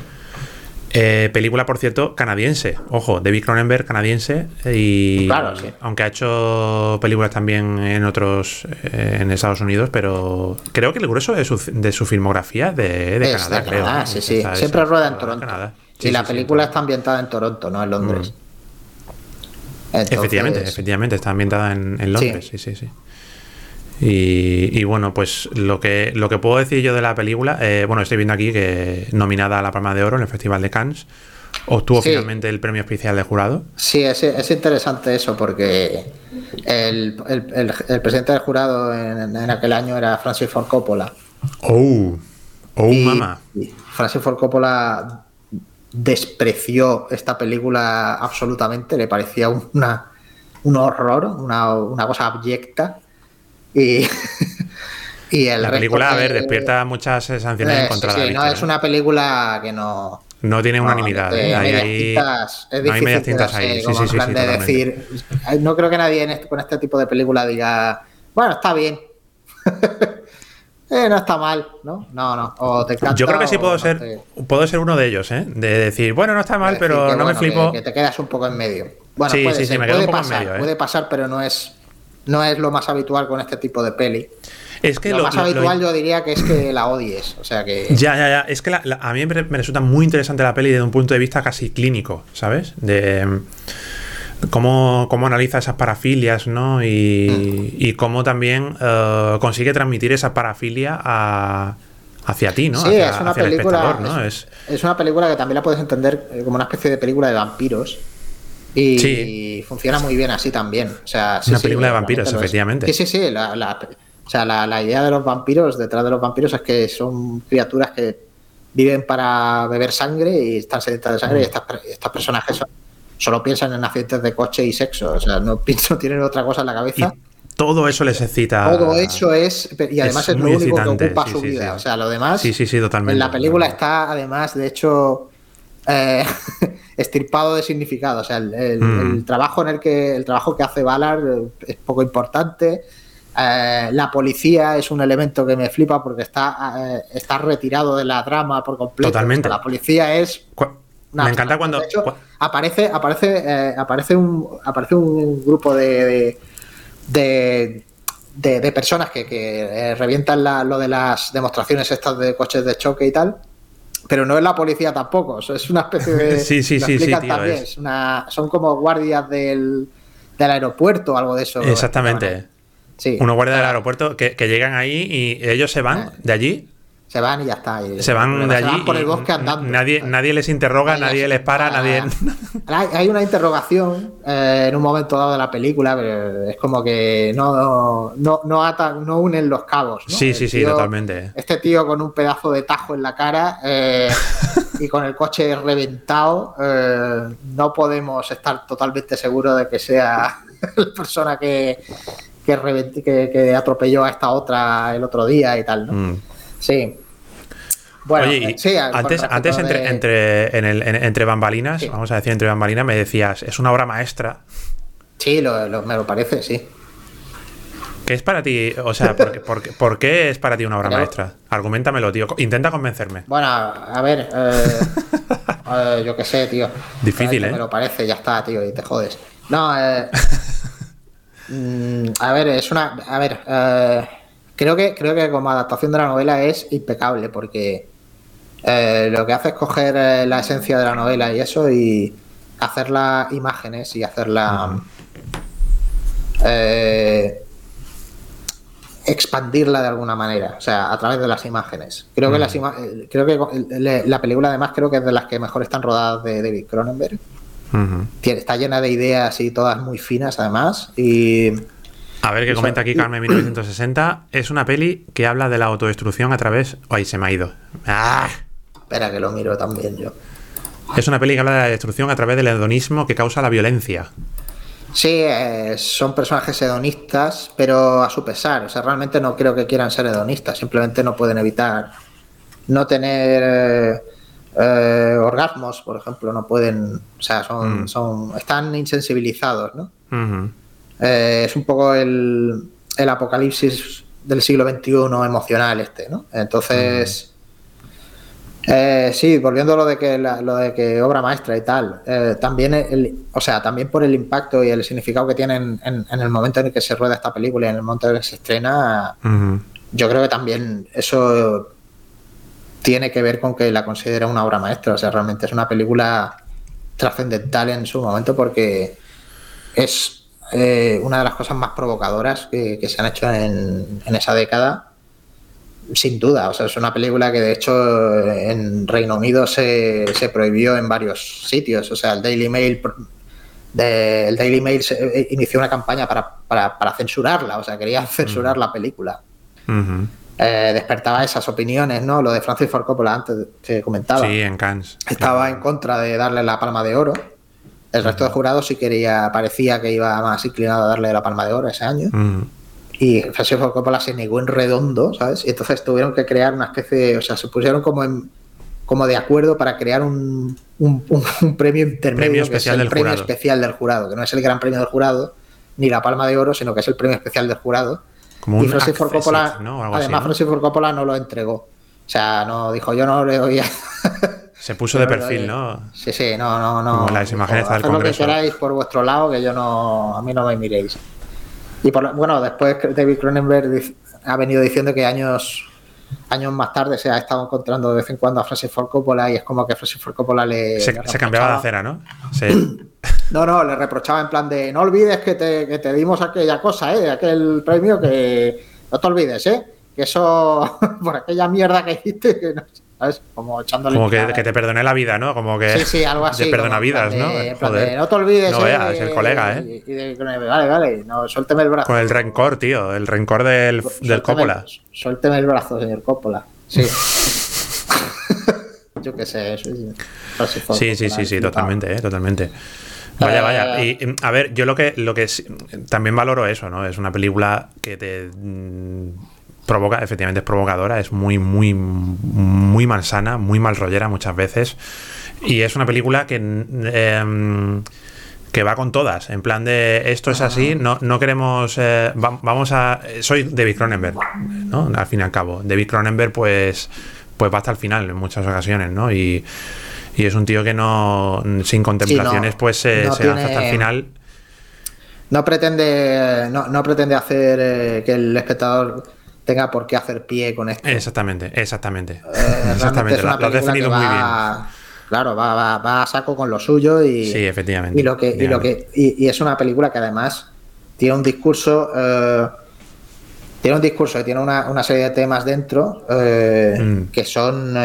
Speaker 1: Eh, película, por cierto, canadiense. Ojo, David Cronenberg, canadiense. Y
Speaker 2: Claro, sí.
Speaker 1: aunque ha hecho películas también en otros, eh, en Estados Unidos, pero creo que el grueso de su, de su filmografía de, de
Speaker 2: Es
Speaker 1: Canadá,
Speaker 2: de
Speaker 1: creo.
Speaker 2: Canadá,
Speaker 1: ¿no?
Speaker 2: sí, sí. Siempre rueda en Toronto.
Speaker 1: Canadá.
Speaker 2: y la película está ambientada en Toronto, no en Londres. Entonces,
Speaker 1: Efectivamente, efectivamente, está ambientada en, en Londres, sí, sí, sí. Y, y bueno, pues lo que, lo que puedo decir yo de la película, eh, bueno, estoy viendo aquí que nominada a la Palma de Oro en el Festival de Cannes, obtuvo
Speaker 2: Sí.
Speaker 1: finalmente el premio especial de jurado.
Speaker 2: Sí, es, es interesante eso porque el, el- el- el presidente del jurado en, en aquel año era Francis Ford Coppola.
Speaker 1: ¡Oh! ¡Oh,
Speaker 2: Y-
Speaker 1: mamá!
Speaker 2: Francis Ford Coppola despreció esta película absolutamente, le parecía una, un horror, una, una cosa abyecta. Y, [LAUGHS] y el
Speaker 1: La película, a ver, despierta muchas sensaciones
Speaker 2: Eh, sí,
Speaker 1: encontradas.
Speaker 2: sí, no,
Speaker 1: Víctor,
Speaker 2: es
Speaker 1: ¿eh?
Speaker 2: una película que no.
Speaker 1: No tiene
Speaker 2: no,
Speaker 1: unanimidad. ¿eh? Hay-
Speaker 2: tintas, es
Speaker 1: no hay medias tintas ahí. Sí, sí,
Speaker 2: en
Speaker 1: sí,
Speaker 2: de decir. No creo que nadie en este- con este tipo de película diga, bueno, está bien. [LAUGHS] Eh, no está mal, ¿no? No, no. O te encanta
Speaker 1: Yo creo que sí puedo
Speaker 2: no
Speaker 1: ser,
Speaker 2: te-
Speaker 1: puedo ser uno de ellos, ¿eh? De decir, bueno, no está mal, pero
Speaker 2: que,
Speaker 1: no me flipo.
Speaker 2: Que, que te quedas un poco en medio. Bueno,
Speaker 1: Sí,
Speaker 2: puede
Speaker 1: sí, sí, me quedo
Speaker 2: puede
Speaker 1: un poco en
Speaker 2: pasar,
Speaker 1: medio, ¿eh?
Speaker 2: puede pasar, pero no es, no es lo más habitual con este tipo de peli.
Speaker 1: Es que
Speaker 2: lo,
Speaker 1: lo,
Speaker 2: más
Speaker 1: lo- lo-
Speaker 2: habitual yo diría que es que la odies. O sea que. [CLEARS THROAT]
Speaker 1: Ya, ya, ya. Es que la- la- a mí me, resulta muy interesante la peli desde un punto de vista casi clínico, ¿sabes? De mm, cómo, cómo analiza esas parafilias, ¿no? Y, y cómo también eh, consigue transmitir esa parafilia a, hacia ti, ¿no?
Speaker 2: Sí,
Speaker 1: hacia,
Speaker 2: es una película.
Speaker 1: ¿no?
Speaker 2: Es, es una película que también la puedes entender eh, como una especie de película de vampiros. Y
Speaker 1: Sí.
Speaker 2: funciona muy bien así también. O sea, sí,
Speaker 1: Una
Speaker 2: sí,
Speaker 1: película de vampiros, efectivamente.
Speaker 2: Sí, sí, sí. La, la- o sea, la, la idea de los vampiros, detrás de los vampiros, es que son criaturas que viven para beber sangre y están sedientas de
Speaker 1: Mm.
Speaker 2: sangre. Y estas, per- estos personajes son- solo piensan en accidentes de coche y sexo. O sea, no, [LAUGHS] no tienen otra cosa en la
Speaker 1: Y
Speaker 2: cabeza.
Speaker 1: todo eso les excita.
Speaker 2: Todo eso es. Y además
Speaker 1: es
Speaker 2: es, lo único que ocupa
Speaker 1: sí,
Speaker 2: su
Speaker 1: sí,
Speaker 2: vida.
Speaker 1: sí.
Speaker 2: O sea, lo demás.
Speaker 1: Sí, sí, sí, totalmente.
Speaker 2: En la película
Speaker 1: totalmente.
Speaker 2: está, además, de hecho, eh, [LAUGHS] estirpado de significado. O sea, el, el-
Speaker 1: Mm.
Speaker 2: el trabajo en el que el trabajo que hace Ballard eh, es poco importante. Eh, la policía es un elemento que me flipa porque está, eh, está retirado de la trama por completo.
Speaker 1: Totalmente.
Speaker 2: O sea, la policía es una
Speaker 1: Me encanta cuando.
Speaker 2: De hecho,
Speaker 1: cu-
Speaker 2: aparece, aparece, eh, aparece un aparece un grupo de de, de, de- de personas que, que, eh, revientan la- lo de las demostraciones estas de coches de choque y tal. Pero no es la policía tampoco, eso es una especie de. [LAUGHS]
Speaker 1: Sí, sí, sí, tío, es-
Speaker 2: una- son como guardias del, del aeropuerto o algo de eso.
Speaker 1: Exactamente.
Speaker 2: Sí.
Speaker 1: Unos guardias del aeropuerto que, que llegan ahí y ellos se van de allí.
Speaker 2: Se van y ya está. y-
Speaker 1: Se van de allí.
Speaker 2: por el bosque andando.
Speaker 1: Nadie, nadie les interroga, nadie les para,
Speaker 2: ah,
Speaker 1: nadie.
Speaker 2: Hay, hay una interrogación eh, en un momento dado de la película, pero es como que no, no, no, atan- no unen los cabos. ¿no?
Speaker 1: Sí,
Speaker 2: El
Speaker 1: sí, sí,
Speaker 2: tío-
Speaker 1: totalmente.
Speaker 2: Este tío con un pedazo de tajo en la cara eh, [LAUGHS] y con el coche reventado, eh, no podemos estar totalmente seguros de que sea [LAUGHS] la persona que, que, que- que atropelló a esta otra el otro día y tal. ¿no?
Speaker 1: Mm.
Speaker 2: Sí. Bueno,
Speaker 1: Oye,
Speaker 2: eh, sí,
Speaker 1: antes, entre,
Speaker 2: de-
Speaker 1: entre, en el- en- entre bambalinas,
Speaker 2: Sí.
Speaker 1: vamos a decir entre bambalinas, me decías, es una obra maestra.
Speaker 2: Sí, lo- lo- me lo parece, sí.
Speaker 1: ¿Qué es para ti? O sea, ¿por, qué- [LAUGHS] por qué- por qué es para ti una obra
Speaker 2: Pero-
Speaker 1: maestra? Argumentamelo, tío. Intenta convencerme.
Speaker 2: Bueno, a ver, eh, [LAUGHS] eh, yo qué sé, tío.
Speaker 1: Difícil,
Speaker 2: Eh,
Speaker 1: ¿eh?
Speaker 2: Me lo parece, ya está, tío, y te jodes. No, eh, [LAUGHS] mm, a ver, es una. A ver, eh, creo que creo que como adaptación de la novela es impecable porque eh, lo que hace es coger eh, la esencia de la novela y eso y hacerla imágenes y hacerla. eh, expandirla de alguna manera, o sea, a través de las imágenes. Creo que las ima- creo que la película además creo que es de las que mejor están rodadas de David Cronenberg. Está llena de ideas y todas muy finas además y
Speaker 1: A ver, qué
Speaker 2: Eso-
Speaker 1: comenta aquí Carmen 1960. Es una peli que habla de la autodestrucción a través. Ay, se me ha ido. ¡Ah!
Speaker 2: Espera que lo miro también yo.
Speaker 1: Es una peli que habla de la destrucción a través del hedonismo que causa la violencia.
Speaker 2: Sí, eh, son personajes hedonistas, pero a su pesar, o sea, realmente no creo que quieran ser hedonistas, simplemente no pueden evitar no tener eh, eh, orgasmos, por ejemplo, no pueden, o sea, son,
Speaker 1: Mm.
Speaker 2: son están insensibilizados, ¿no? Eh, es un poco el, el apocalipsis del siglo XXI emocional este, ¿no? Entonces, eh, sí, volviendo a lo de que la- lo de que obra maestra y tal, eh, también el, o sea, también por el impacto y el significado que tienen en, en el momento en el que se rueda esta película y en el momento en el que se estrena, yo creo que también eso tiene que ver con que la considera una obra maestra. O sea, realmente es una película trascendental en su momento porque es eh, una de las cosas más provocadoras que, que se han hecho en, en esa década. Sin duda, o sea, es una película que de hecho en Reino Unido se, se prohibió en varios sitios. O sea, el Daily Mail, de- el Daily Mail se- eh, inició una campaña para, para, para censurarla, o sea, quería censurar la película eh, despertaba esas opiniones, ¿no? Lo de Francis Ford Coppola antes que comentaba.
Speaker 1: Sí, en Cannes.
Speaker 2: Estaba en contra de darle la palma de oro. El resto de jurados sí quería, parecía que iba más inclinado a darle la palma de oro ese año. Y Francis Ford Coppola se negó en redondo, ¿sabes? Y entonces tuvieron que crear una especie, de- o sea, se pusieron como en, como de acuerdo para crear un, un- un- un premio intermedio,
Speaker 1: Premio
Speaker 2: que es
Speaker 1: especial
Speaker 2: el
Speaker 1: del
Speaker 2: premio
Speaker 1: jurado.
Speaker 2: especial del jurado, que no es el gran premio del jurado, ni la palma de oro, sino que es el premio especial del jurado.
Speaker 1: Como
Speaker 2: y Francis Ford Coppola,
Speaker 1: algo así,
Speaker 2: además
Speaker 1: ¿no?
Speaker 2: Francis Ford Coppola no lo entregó. O sea, no dijo, yo no le doy a... [LAUGHS]
Speaker 1: Se puso de perfil, ¿no?
Speaker 2: Sí, sí, no, no, no.
Speaker 1: Como las imágenes del
Speaker 2: haced lo que
Speaker 1: Congreso.
Speaker 2: queráis por vuestro lado, que yo no, a mí no me miréis. Y por, bueno, después David Cronenberg ha venido diciendo que años años más tarde se ha estado encontrando de vez en cuando a Francis Ford Coppola y es como que Francis Ford Coppola le,
Speaker 1: Se,
Speaker 2: le
Speaker 1: se cambiaba de acera, ¿no? Se- [CLEARS THROAT]
Speaker 2: no, no, le reprochaba en plan de no olvides que te, que te dimos aquella cosa, ¿eh? aquel premio que no te olvides, ¿eh? que eso, [LAUGHS] por aquella mierda que hiciste, que no, ¿sabes? Como echándole.
Speaker 1: Como que, que, te perdone la vida, ¿no? Como que.
Speaker 2: Sí, sí, algo así.
Speaker 1: Te perdona vidas, ¿no?
Speaker 2: Joder. no te olvides.
Speaker 1: No veas, eh, el colega,
Speaker 2: ¿eh? Y, de, vale, vale, no, suélteme el brazo.
Speaker 1: Con el rencor, tío, el rencor del, del Coppola.
Speaker 2: Suélteme el brazo, señor Coppola. Sí. [LAUGHS] Yo qué sé, eso
Speaker 1: Sí, sí, sí, sí, totalmente, eh, totalmente. Vaya, vaya. Eh, y a ver, yo lo que, lo que también valoro eso, ¿no? Es una película que te mm, provoca, efectivamente es provocadora, es muy, muy, muy malsana, muy mal rollera muchas veces. Y es una película que. Em, que va con todas, en plan de esto es así, no, no queremos, eh, vamos a, soy David Cronenberg, ¿no? Al fin y al cabo, David Cronenberg pues, pues va hasta el final en muchas ocasiones, ¿no? Y, y es un tío que no, sin contemplaciones, pues se, lanza hasta el final.
Speaker 2: No pretende, no, pretende hacer eh, que el espectador tenga por qué hacer pie con esto.
Speaker 1: Exactamente, exactamente. Eh, exactamente, lo, has definido muy bien.
Speaker 2: Claro, va, va, a saco con lo suyo y.
Speaker 1: Sí, efectivamente.
Speaker 2: Y, lo que, y, lo que, y, es una película que además tiene un discurso. Eh, tiene un discurso y tiene una, serie de temas dentro mm. que son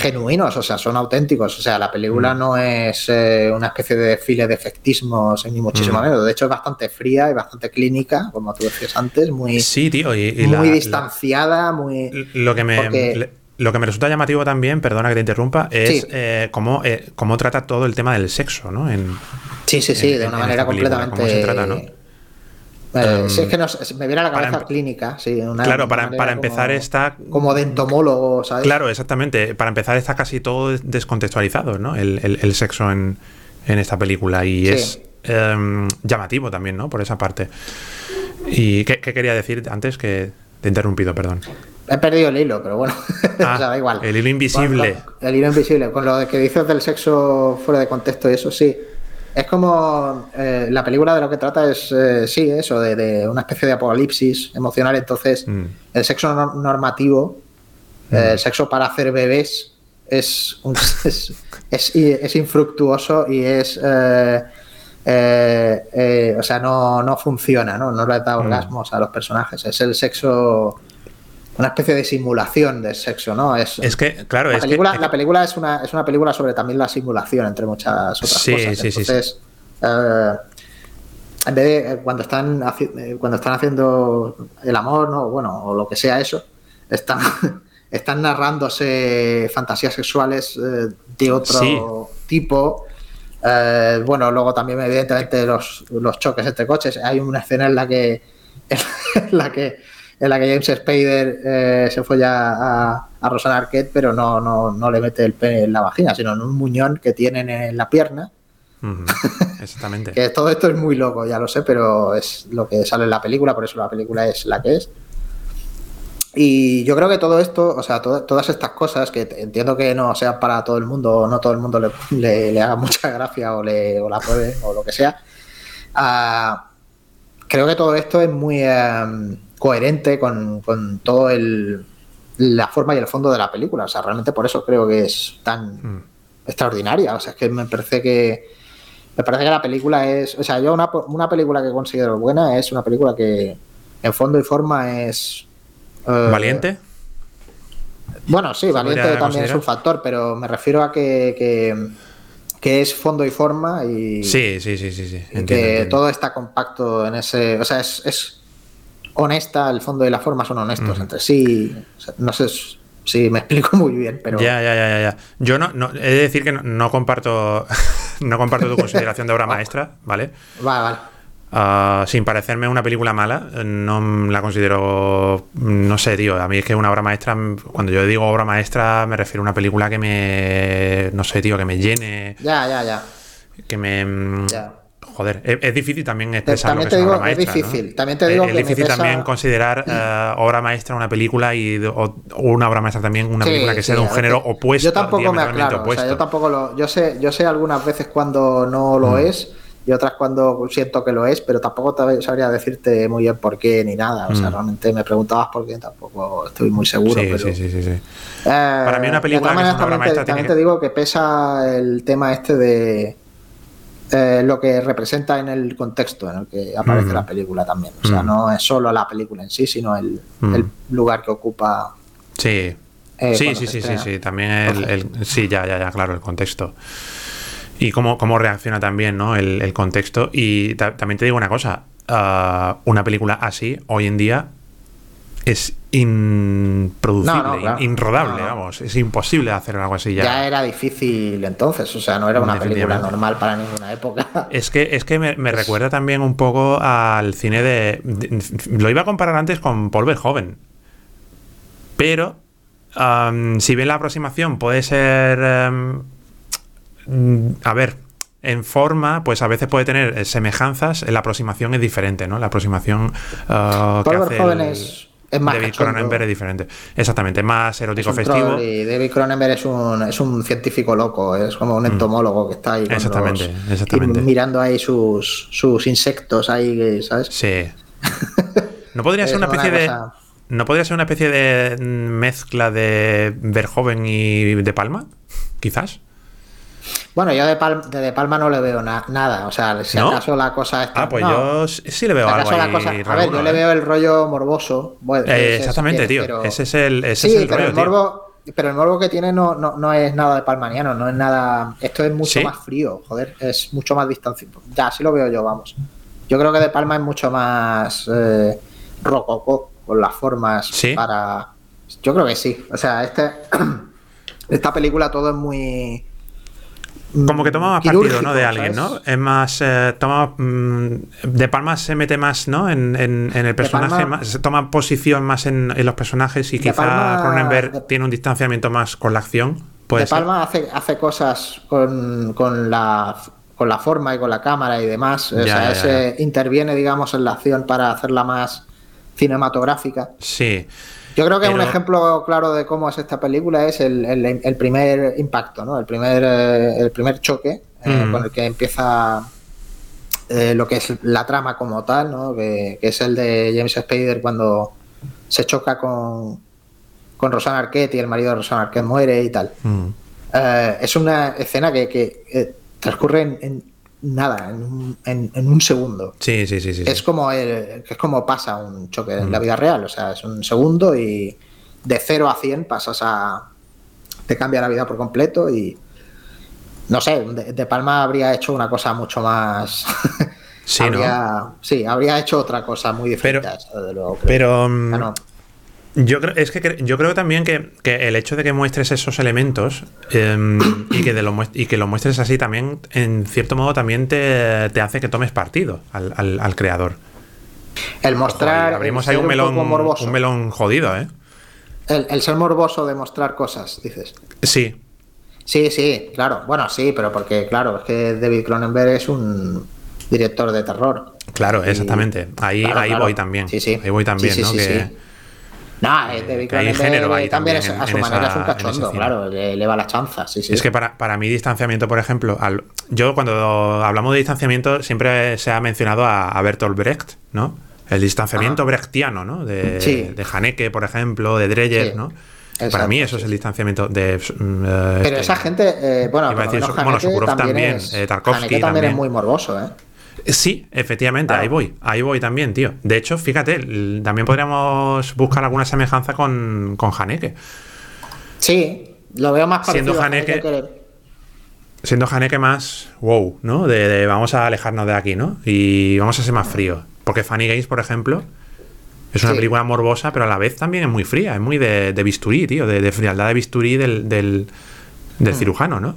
Speaker 2: genuinos, o sea, son auténticos. O sea, la película mm. no es eh, una especie de desfile de efectismos ni muchísimo mm. menos. De hecho, es bastante fría y bastante clínica, como tú decías antes, muy,
Speaker 1: sí, tío, y,
Speaker 2: muy distanciada, muy.
Speaker 1: Lo que me. lo que me resulta llamativo también, perdona que te interrumpa, es eh, cómo, eh, cómo trata todo el tema del sexo, ¿no? En,
Speaker 2: sí, sí, sí, de una manera completamente. Cómo se trata, ¿no? Em, es que me viene a la cabeza clínica, sí.
Speaker 1: claro, para, para empezar está...
Speaker 2: Como de entomólogo, ¿sabes?
Speaker 1: Claro, exactamente. Para empezar está casi todo descontextualizado, ¿no? El, sexo en, esta película y es em, llamativo también, ¿no? Por esa parte. ¿Y qué, quería decir antes? Que te he interrumpido, perdón.
Speaker 2: He perdido el hilo, pero bueno, [LAUGHS]
Speaker 1: ah, da igual. El hilo invisible.
Speaker 2: el hilo invisible. Con lo que dices del sexo fuera de contexto y eso, sí. Es como eh, la película de lo que trata es, eh, sí, eso, de, una especie de apocalipsis emocional. Entonces, mm. el sexo normativo, mm. el sexo para hacer bebés, es, [LAUGHS] es, infructuoso y es. Eh, o sea, no, no funciona, ¿no? No le da mm. orgasmos a los personajes. Es el sexo una especie de simulación de sexo, ¿no?
Speaker 1: Es, es que, claro,
Speaker 2: la
Speaker 1: es
Speaker 2: película,
Speaker 1: que,
Speaker 2: La película es una, es una película sobre también la simulación, entre muchas otras
Speaker 1: sí,
Speaker 2: cosas.
Speaker 1: Sí,
Speaker 2: Entonces,
Speaker 1: sí,
Speaker 2: eh, en vez de eh, cuando están, eh, cuando están haciendo el amor, ¿no? Bueno, o lo que sea eso, están, [LAUGHS] están narrándose fantasías sexuales de otro tipo. bueno, luego también, evidentemente, los, los choques entre coches. Hay una escena en la que. [LAUGHS] En la que en la que James Spader eh, se fue ya a, a Rosana Arquette, pero no, no, no le mete el pene en la vagina, sino en un muñón que tienen en la pierna.
Speaker 1: Exactamente. [LAUGHS]
Speaker 2: que todo esto es muy loco, ya lo sé, pero es lo que sale en la película, por eso la película es la que es. Y yo creo que todo esto, o sea, todas estas cosas, que entiendo que no sean para todo el mundo, no todo el mundo [LAUGHS] le, le, haga mucha gracia o, le, o la pruebe o lo que sea, ah, creo que todo esto es muy... Em, coherente con, con todo el la forma y el fondo de la película. O sea, realmente por eso creo que es tan mm. extraordinaria. O sea, es que me parece que me parece que la película es, o sea, yo una, una película que considero buena es una película que en fondo y forma es
Speaker 1: eh, valiente.
Speaker 2: Bueno, sí, valiente también es un factor, pero me refiero a que, que, es fondo y forma y
Speaker 1: sí, sí, sí, sí, sí.
Speaker 2: que todo está compacto en ese, o sea, es, es honesta, el fondo y la forma son honestos entre sí. no sé si me [LAUGHS] explico muy bien, pero.
Speaker 1: Ya, ya, ya, ya. Yo no, no he de decir que no, comparto [LAUGHS] no comparto tu consideración de obra [LAUGHS] maestra, ¿vale?
Speaker 2: Vale, vale.
Speaker 1: Ah, sin parecerme una película mala, no la considero, no sé, tío, a mí es que una obra maestra, cuando yo digo obra maestra me refiero a una película que me, no sé, tío, que me llene.
Speaker 2: Ya, ya, ya.
Speaker 1: Que me... Ya joder, es, difícil también expresar
Speaker 2: también lo que es obra maestra. Es difícil, también te digo
Speaker 1: es, difícil también considerar [CLEARS THROAT] eh, obra maestra una película y o, una obra maestra también una película que sea de un género opuesto.
Speaker 2: Yo tampoco me aclaro, o sea, yo tampoco lo, yo sé, yo sé algunas veces cuando no lo mm. es y otras cuando siento que lo es, pero tampoco sabría decirte muy bien por qué ni nada. O sea, mm. realmente me preguntabas por qué, tampoco estoy muy seguro.
Speaker 1: Sí, sí, sí, sí, eh, Para mí una película que es una obra maestra
Speaker 2: también te digo que pesa el tema este de eh, lo que representa en el contexto en el que aparece
Speaker 1: Mm.
Speaker 2: la película también. O sea,
Speaker 1: Mm.
Speaker 2: no es solo la película en sí, sino el,
Speaker 1: Mm.
Speaker 2: el lugar que ocupa.
Speaker 1: Sí.
Speaker 2: Eh,
Speaker 1: sí, sí, sí, sí, sí. También el, el- sí, ya, ya, ya, claro, el contexto. Y cómo, cómo reacciona también, ¿no? El, el contexto. Y ta- también te digo una cosa. ah, una película así, hoy en día, es improducible,
Speaker 2: No, no, claro.
Speaker 1: in- inrodable,
Speaker 2: No,
Speaker 1: vamos. Es imposible hacer algo así ya.
Speaker 2: Ya. era difícil entonces, o sea, no era una película normal para ninguna época. [LAUGHS]
Speaker 1: Es que, es que me, me recuerda también un poco al cine de, de- Lo iba a comparar antes con Paul Verhoeven. Pero, si bien la aproximación puede ser. mm, a ver, en forma, pues a veces puede tener semejanzas, la aproximación es diferente, ¿no? La aproximación que
Speaker 2: Paul
Speaker 1: hace el-
Speaker 2: es- es más
Speaker 1: David. Cronenberg es diferente. Exactamente, más
Speaker 2: Es
Speaker 1: erótico
Speaker 2: un
Speaker 1: festivo.
Speaker 2: y David Cronenberg es un, es un científico loco, es como un entomólogo que está ahí
Speaker 1: Mm. Exactamente,
Speaker 2: los-
Speaker 1: exactamente.
Speaker 2: mirando ahí sus, sus insectos ahí, ¿sabes?
Speaker 1: Sí. [LAUGHS] ¿No podría ser una
Speaker 2: una
Speaker 1: especie de. ¿No podría ser una especie de mm, mezcla de Verjoven y De Palma? Quizás.
Speaker 2: Bueno, yo de, Pal- de, De Palma no le veo na- nada, o sea, si
Speaker 1: ¿No?
Speaker 2: acaso la cosa está...
Speaker 1: Ah, pues
Speaker 2: no.
Speaker 1: yo sí le veo
Speaker 2: Si
Speaker 1: algo
Speaker 2: acaso la
Speaker 1: ahí.
Speaker 2: cosa- a ver, yo le
Speaker 1: ¿eh?
Speaker 2: veo el rollo morboso. bueno,
Speaker 1: Eh, exactamente, tío.
Speaker 2: pero-
Speaker 1: Ese es el, ese
Speaker 2: Sí,
Speaker 1: es el
Speaker 2: pero
Speaker 1: rollo,
Speaker 2: el
Speaker 1: tío.
Speaker 2: morbo, pero el morbo que tiene no, no, no es nada de palmaniano, no es nada. Esto es mucho
Speaker 1: ¿Sí?
Speaker 2: más frío, joder, es mucho más distanciado. Ya, así lo veo yo, vamos. Yo creo que de Palma es mucho más eh, rococó con las formas
Speaker 1: ¿Sí?
Speaker 2: para. Yo creo que sí. O sea, este [CLEARS THROAT] esta película todo es muy.
Speaker 1: Como que toma más partido, ¿no? De alguien. ¿no? Es más. eh, toma. mm, de Palma se mete más, ¿no? En, en- en el personaje.
Speaker 2: Palma-
Speaker 1: más- se toma posición más en, en los personajes y
Speaker 2: De
Speaker 1: quizá Cronenberg tiene un distanciamiento más con la acción.
Speaker 2: De
Speaker 1: ser.
Speaker 2: Palma hace, hace cosas con, con la con la forma y con la cámara y demás. O sea,
Speaker 1: ya,
Speaker 2: ese interviene, digamos, en la acción para hacerla más cinematográfica.
Speaker 1: Sí.
Speaker 2: Yo creo que un ejemplo claro de cómo es esta película es el, el- el primer impacto, ¿no? El primer, eh, el primer choque eh,
Speaker 1: Mm.
Speaker 2: con el que empieza eh, lo que es la trama como tal, ¿no? Que, que es el de James Spader cuando se choca con, con Rosanna Arquette y el marido de Rosanna Arquette muere y tal.
Speaker 1: Mm.
Speaker 2: Eh, es una escena que, que, transcurre en, en nada, en un, en- en un segundo.
Speaker 1: Sí, sí, sí, sí. sí.
Speaker 2: Es como el, es como pasa un choque en la
Speaker 1: Mm.
Speaker 2: vida real, o sea, es un segundo y de 0 a 100 pasas a te cambia la vida por completo y no sé, de, De Palma habría hecho una cosa mucho más
Speaker 1: Sí, [LAUGHS] ¿no?
Speaker 2: habría, sí, habría hecho otra cosa muy diferente
Speaker 1: Pero-
Speaker 2: luego.
Speaker 1: Pero mm,
Speaker 2: no.
Speaker 1: Yo creo, es que yo creo también que, que el hecho de que muestres esos elementos em, y, que de lo y que lo muestres así también, en cierto modo, también te, te hace que tomes partido al, al- al creador.
Speaker 2: el mostrar
Speaker 1: abrimos
Speaker 2: el
Speaker 1: ahí un melón, un melón jodido, ¿eh?
Speaker 2: el, el ser morboso de mostrar cosas, dices.
Speaker 1: Sí,
Speaker 2: Sí, sí, claro. Bueno, sí, pero porque, claro, es que David Cronenberg es un director de terror.
Speaker 1: claro, exactamente. Ahí,
Speaker 2: Claro,
Speaker 1: ahí
Speaker 2: claro.
Speaker 1: voy también.
Speaker 2: Sí, sí.
Speaker 1: Ahí voy también,
Speaker 2: Sí, sí,
Speaker 1: ¿no? que,
Speaker 2: No, eh, David
Speaker 1: hay
Speaker 2: Cronenberg
Speaker 1: género ahí
Speaker 2: también, es,
Speaker 1: también
Speaker 2: a su
Speaker 1: en
Speaker 2: manera
Speaker 1: esa-
Speaker 2: es un
Speaker 1: en
Speaker 2: cachondo, claro, le, le va la chanza, sí, sí.
Speaker 1: Es que para, para mi distanciamiento, por ejemplo, al- yo cuando hablamos de distanciamiento siempre se ha mencionado a, a Bertolt Brecht, ¿no? El distanciamiento
Speaker 2: Ajá.
Speaker 1: brechtiano, ¿no? De,
Speaker 2: Sí.
Speaker 1: de Haneke, por ejemplo, de Dreyer. ¿no?
Speaker 2: Exacto,
Speaker 1: para mí eso es el distanciamiento de... eh,
Speaker 2: Pero
Speaker 1: este-
Speaker 2: esa gente, eh, bueno,
Speaker 1: Iba a decir,
Speaker 2: Haneke
Speaker 1: Sokurov
Speaker 2: también,
Speaker 1: también,
Speaker 2: es,
Speaker 1: eh, Tarkovsky
Speaker 2: Haneke también,
Speaker 1: también.
Speaker 2: es muy morboso, ¿eh?
Speaker 1: Sí, efectivamente, ahí voy, ahí voy también, tío. De hecho, fíjate, también podríamos buscar alguna semejanza con, con Haneke.
Speaker 2: Sí, lo veo más
Speaker 1: Siendo
Speaker 2: parecido a
Speaker 1: Haneke- Siendo Haneke más wow, ¿no? De, de vamos a alejarnos de aquí, ¿no? Y vamos a ser más fríos. Porque Funny Games, por ejemplo, es una
Speaker 2: Sí.
Speaker 1: película morbosa, pero a la vez también es muy fría, es muy de, de bisturí, tío, de, de frialdad de bisturí del, del,
Speaker 2: Mm.
Speaker 1: del cirujano, ¿no?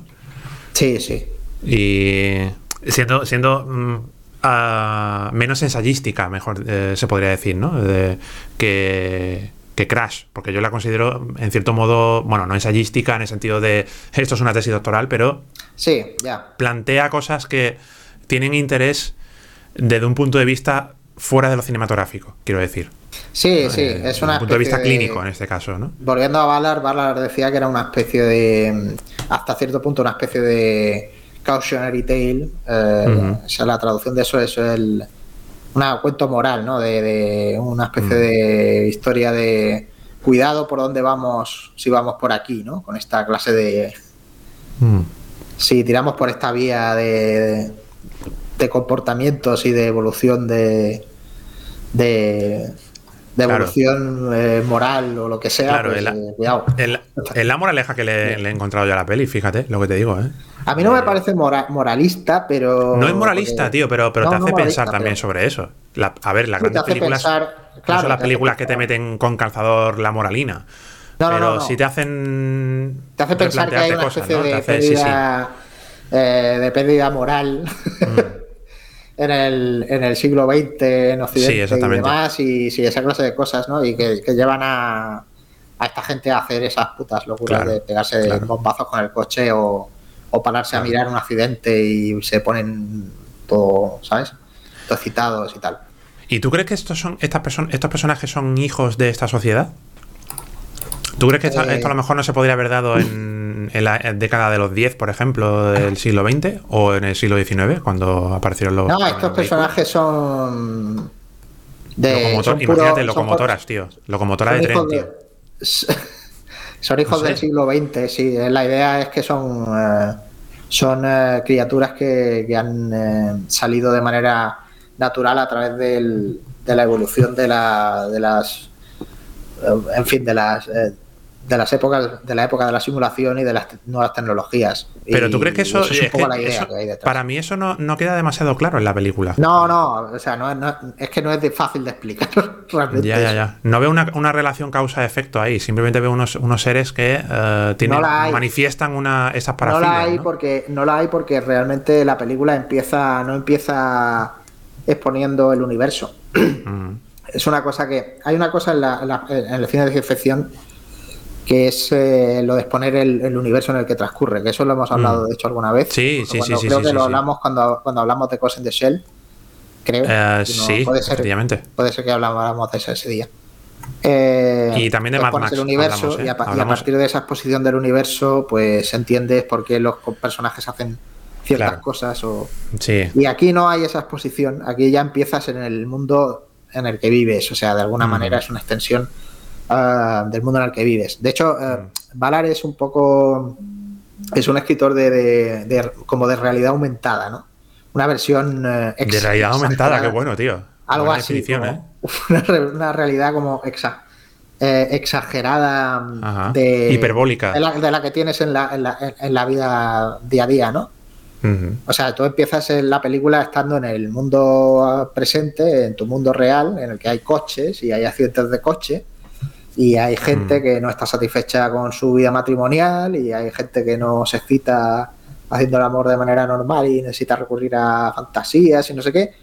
Speaker 2: Sí, sí.
Speaker 1: Y siendo, siendo menos ensayística, mejor eh, se podría decir, ¿no? De- que, que Crash, porque yo la considero en cierto modo, bueno, no ensayística en el sentido de esto es una tesis doctoral, pero
Speaker 2: Sí, ya.
Speaker 1: plantea cosas que tienen interés desde un punto de vista fuera de lo cinematográfico, quiero decir.
Speaker 2: Sí, sí,
Speaker 1: Eh,
Speaker 2: es
Speaker 1: desde
Speaker 2: una
Speaker 1: un punto de vista clínico en este caso, ¿no?
Speaker 2: Volviendo a Ballard, Ballard decía que era una especie de, hasta cierto punto, una especie de cautionary tale. eh, sea, la traducción de eso es el, una cuento moral, ¿no? De, de una especie de historia de cuidado por dónde vamos, si vamos por aquí, ¿no? Con esta clase de, si tiramos por esta vía de, de comportamientos y de evolución de, de, de
Speaker 1: Claro.
Speaker 2: evolución eh, moral o lo que sea,
Speaker 1: Claro,
Speaker 2: pues,
Speaker 1: el-
Speaker 2: eh, cuidado.
Speaker 1: Es la moraleja que le, le he encontrado yo a la peli, fíjate lo que te digo, ¿eh?
Speaker 2: A mí no me parece mora- moralista, pero...
Speaker 1: No es moralista, tío, pero, pero
Speaker 2: No,
Speaker 1: te
Speaker 2: no
Speaker 1: hace pensar también
Speaker 2: pero-
Speaker 1: sobre eso. La- a ver, las
Speaker 2: Sí,
Speaker 1: grandes películas
Speaker 2: pensar-
Speaker 1: no
Speaker 2: claro,
Speaker 1: son las películas que te meten con calzador la moralina.
Speaker 2: No, no,
Speaker 1: pero
Speaker 2: no, no.
Speaker 1: sí te hacen.
Speaker 2: Te hace pensar que hay una
Speaker 1: cosas,
Speaker 2: especie
Speaker 1: ¿no?
Speaker 2: De,
Speaker 1: hace- sí, sí.
Speaker 2: pérdida, eh, de pérdida moral
Speaker 1: Mm.
Speaker 2: En, el, en el siglo XX en Occidente
Speaker 1: Sí,
Speaker 2: y demás, y sí, esa clase de cosas, ¿no? Y que, que llevan a, a esta gente a hacer esas putas locuras
Speaker 1: Claro,
Speaker 2: de pegarse
Speaker 1: claro.
Speaker 2: bombazos con el coche o, o pararse
Speaker 1: Claro.
Speaker 2: a mirar un accidente y se ponen todo, ¿sabes? Todo excitados y tal.
Speaker 1: ¿Y tú crees que estos son estas personas, estos personajes son hijos de esta sociedad? ¿Tú crees que
Speaker 2: Eh.
Speaker 1: esto a lo mejor no se podría haber dado en, en la década de los 10, por ejemplo, del siglo XX o en el siglo XIX, cuando aparecieron los.
Speaker 2: No, estos personajes son. De,
Speaker 1: Locomotor-
Speaker 2: son puro-
Speaker 1: imagínate,
Speaker 2: son
Speaker 1: locomotoras, tío. Locomotora de tren,
Speaker 2: de-. [LAUGHS] Son hijos
Speaker 1: No sé.
Speaker 2: del siglo XX, sí. Eh, La idea es que son, eh, son eh, criaturas que, que han eh, salido de manera natural a través del- de la evolución de, la, de las. eh, en fin, de las. eh, de las épocas de la época de la simulación y de las te- nuevas tecnologías.
Speaker 1: Pero
Speaker 2: Y
Speaker 1: tú crees que eso,
Speaker 2: es un poco la idea
Speaker 1: eso-
Speaker 2: que hay detrás.
Speaker 1: para mí eso no, no queda demasiado claro en la película.
Speaker 2: No, no, o sea, no, no- es que no es de fácil de explicar [LAUGHS] realmente.
Speaker 1: Ya, ya, ya. No veo una, una relación causa-efecto ahí. Simplemente veo unos, unos seres que eh, tienen,
Speaker 2: No
Speaker 1: manifiestan una, esas
Speaker 2: No
Speaker 1: parafilias.
Speaker 2: la hay
Speaker 1: ¿no?
Speaker 2: porque no la hay porque realmente la película empieza no empieza exponiendo el universo.
Speaker 1: Mm,
Speaker 2: Es una cosa que hay una cosa en, la- en la- en el cine de ficción que es eh, lo de exponer el, el universo en el que transcurre, que eso lo hemos hablado
Speaker 1: Mm.
Speaker 2: de hecho alguna vez.
Speaker 1: Sí, sí, sí, sí,
Speaker 2: Creo
Speaker 1: sí,
Speaker 2: que
Speaker 1: sí,
Speaker 2: lo hablamos cuando, cuando hablamos de Ghost in the Shell. Creo. No,
Speaker 1: sí,
Speaker 2: puede ser, puede ser que habláramos de eso ese día. Eh,
Speaker 1: Y también de Mad Max
Speaker 2: el universo
Speaker 1: hablamos, ¿eh?
Speaker 2: y, a, y partir de esa exposición del universo, pues entiendes por qué los personajes hacen ciertas
Speaker 1: Claro.
Speaker 2: cosas. O...
Speaker 1: Sí.
Speaker 2: Y aquí no hay esa exposición, aquí ya empiezas en el mundo en el que vives, o sea, de alguna
Speaker 1: Mm.
Speaker 2: manera es una extensión ah, del mundo en el que vives. De hecho,
Speaker 1: Mm.
Speaker 2: Valar es un poco, es un escritor de, de- de- como de realidad aumentada, ¿no? Una versión eh,
Speaker 1: De realidad aumentada, qué bueno, tío.
Speaker 2: Algo
Speaker 1: Buena
Speaker 2: así, como
Speaker 1: ¿eh? [LAUGHS]
Speaker 2: una, re- una realidad como exa- eh, exagerada
Speaker 1: Ajá.
Speaker 2: de,
Speaker 1: Hiperbólica.
Speaker 2: de la, de la que tienes en la, en, la, en la vida día a día, ¿no? O sea, tú empiezas en la película estando en el mundo ah, presente, en tu mundo real, en el que hay coches y hay accidentes de coche y hay gente
Speaker 1: Mm.
Speaker 2: que no está satisfecha con su vida matrimonial y hay gente que no se excita haciendo el amor de manera normal y necesita recurrir a fantasías y no sé qué.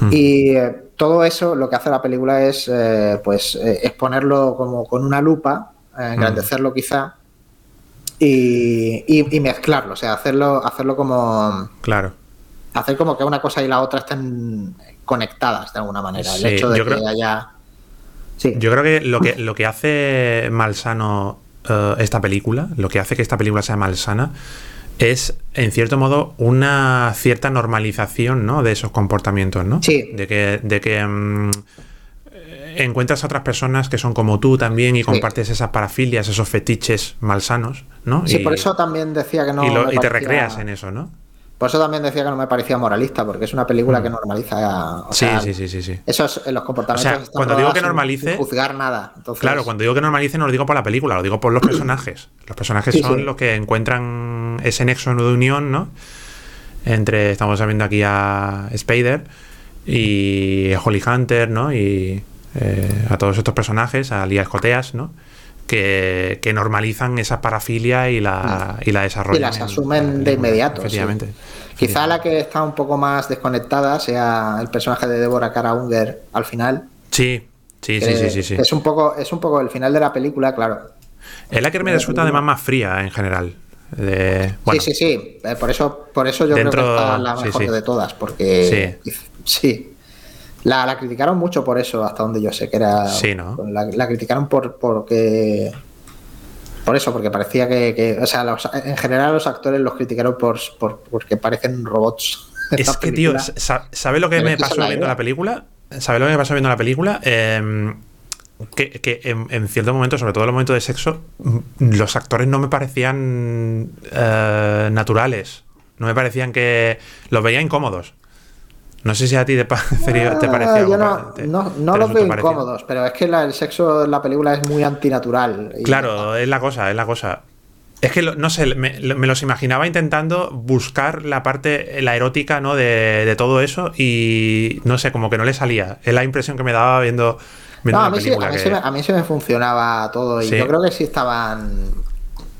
Speaker 1: Mm.
Speaker 2: Y eh, todo eso lo que hace la película es eh, pues eh, exponerlo como con una lupa, eh, engrandecerlo quizá y, y- y mezclarlo, o sea, hacerlo, hacerlo como
Speaker 1: Claro.
Speaker 2: hacer como que una cosa y la otra estén conectadas de alguna manera.
Speaker 1: Sí,
Speaker 2: el hecho de que
Speaker 1: creo-
Speaker 2: haya sí,
Speaker 1: Yo creo que lo que, lo que hace malsano eh, esta película, lo que hace que esta película sea malsana, es, en cierto modo, una cierta normalización ¿no? de esos comportamientos, ¿no?
Speaker 2: Sí.
Speaker 1: De que, de que mm, encuentras a otras personas que son como tú también y compartes esas parafilias, esos fetiches malsanos, ¿no?
Speaker 2: Sí,
Speaker 1: y,
Speaker 2: por eso también decía que no
Speaker 1: y, lo-
Speaker 2: me
Speaker 1: y te recreas en eso, ¿no?
Speaker 2: Por eso también decía que no me parecía moralista, porque es una película que normaliza o
Speaker 1: Mm. Sí,
Speaker 2: sea,
Speaker 1: sí, sí, sí, sí.
Speaker 2: Esos eh, los comportamientos
Speaker 1: O sea, cuando digo que normalice-
Speaker 2: sin juzgar nada. Entonces,
Speaker 1: Claro, cuando digo que normalice no lo digo por la película, lo digo por los [CLEARS THROAT] personajes. Los personajes
Speaker 2: Sí,
Speaker 1: son
Speaker 2: sí.
Speaker 1: los que encuentran ese nexo de unión, ¿no? Entre, estamos viendo aquí a Spider y a Holly Hunter, ¿no? Y eh, a todos estos personajes, a Lía Escoteas, ¿no? Que, que normalizan esa parafilia y la, y la desarrollan.
Speaker 2: Y las
Speaker 1: en
Speaker 2: asumen de inmediato, sí.
Speaker 1: Efectivamente.
Speaker 2: Quizá la que está un poco más desconectada sea el personaje de Deborah Kara Unger al final.
Speaker 1: Sí, sí, sí, sí, sí, sí.
Speaker 2: Es un poco, es un poco el final de la película, claro.
Speaker 1: Es la que me resulta además más fría en general. De, bueno,
Speaker 2: sí, sí, sí. Eh, Por eso, por eso yo
Speaker 1: Dentro-
Speaker 2: creo que está la
Speaker 1: sí,
Speaker 2: mejor
Speaker 1: sí.
Speaker 2: de todas, porque sí. La, la criticaron mucho por eso, hasta donde yo sé que era.
Speaker 1: Sí, ¿no?
Speaker 2: La, la criticaron por porque. Por eso, porque parecía que. que- o sea, los- en general los actores los criticaron por, por porque parecen robots. [LAUGHS]
Speaker 1: Es que, tío,
Speaker 2: película.
Speaker 1: sa- ¿sabes lo que me pasó viendo la película? ¿Sabes lo que me pasó viendo la película? Eh, que que en, en ciertos momentos, sobre todo en los momentos de sexo, mm, los actores no me parecían eh, naturales. No me parecían que. Los veía incómodos. No sé si a ti te, [LAUGHS] te
Speaker 2: Ah,
Speaker 1: parecía
Speaker 2: yo no,
Speaker 1: te-
Speaker 2: no,
Speaker 1: te
Speaker 2: no los veo
Speaker 1: parecido.
Speaker 2: incómodos, pero es que la- el sexo en la película es muy antinatural.
Speaker 1: Claro, es la cosa, es la cosa. Es que, no sé, me, lo- me los imaginaba intentando buscar la parte, la erótica, ¿no? De, de todo eso y no sé, como que no le salía. Es la impresión que me daba viendo, viendo
Speaker 2: No, a
Speaker 1: la
Speaker 2: mí, sí, a, mí
Speaker 1: que-
Speaker 2: sí me, a mí sí me funcionaba todo y
Speaker 1: Sí.
Speaker 2: yo creo que sí estaban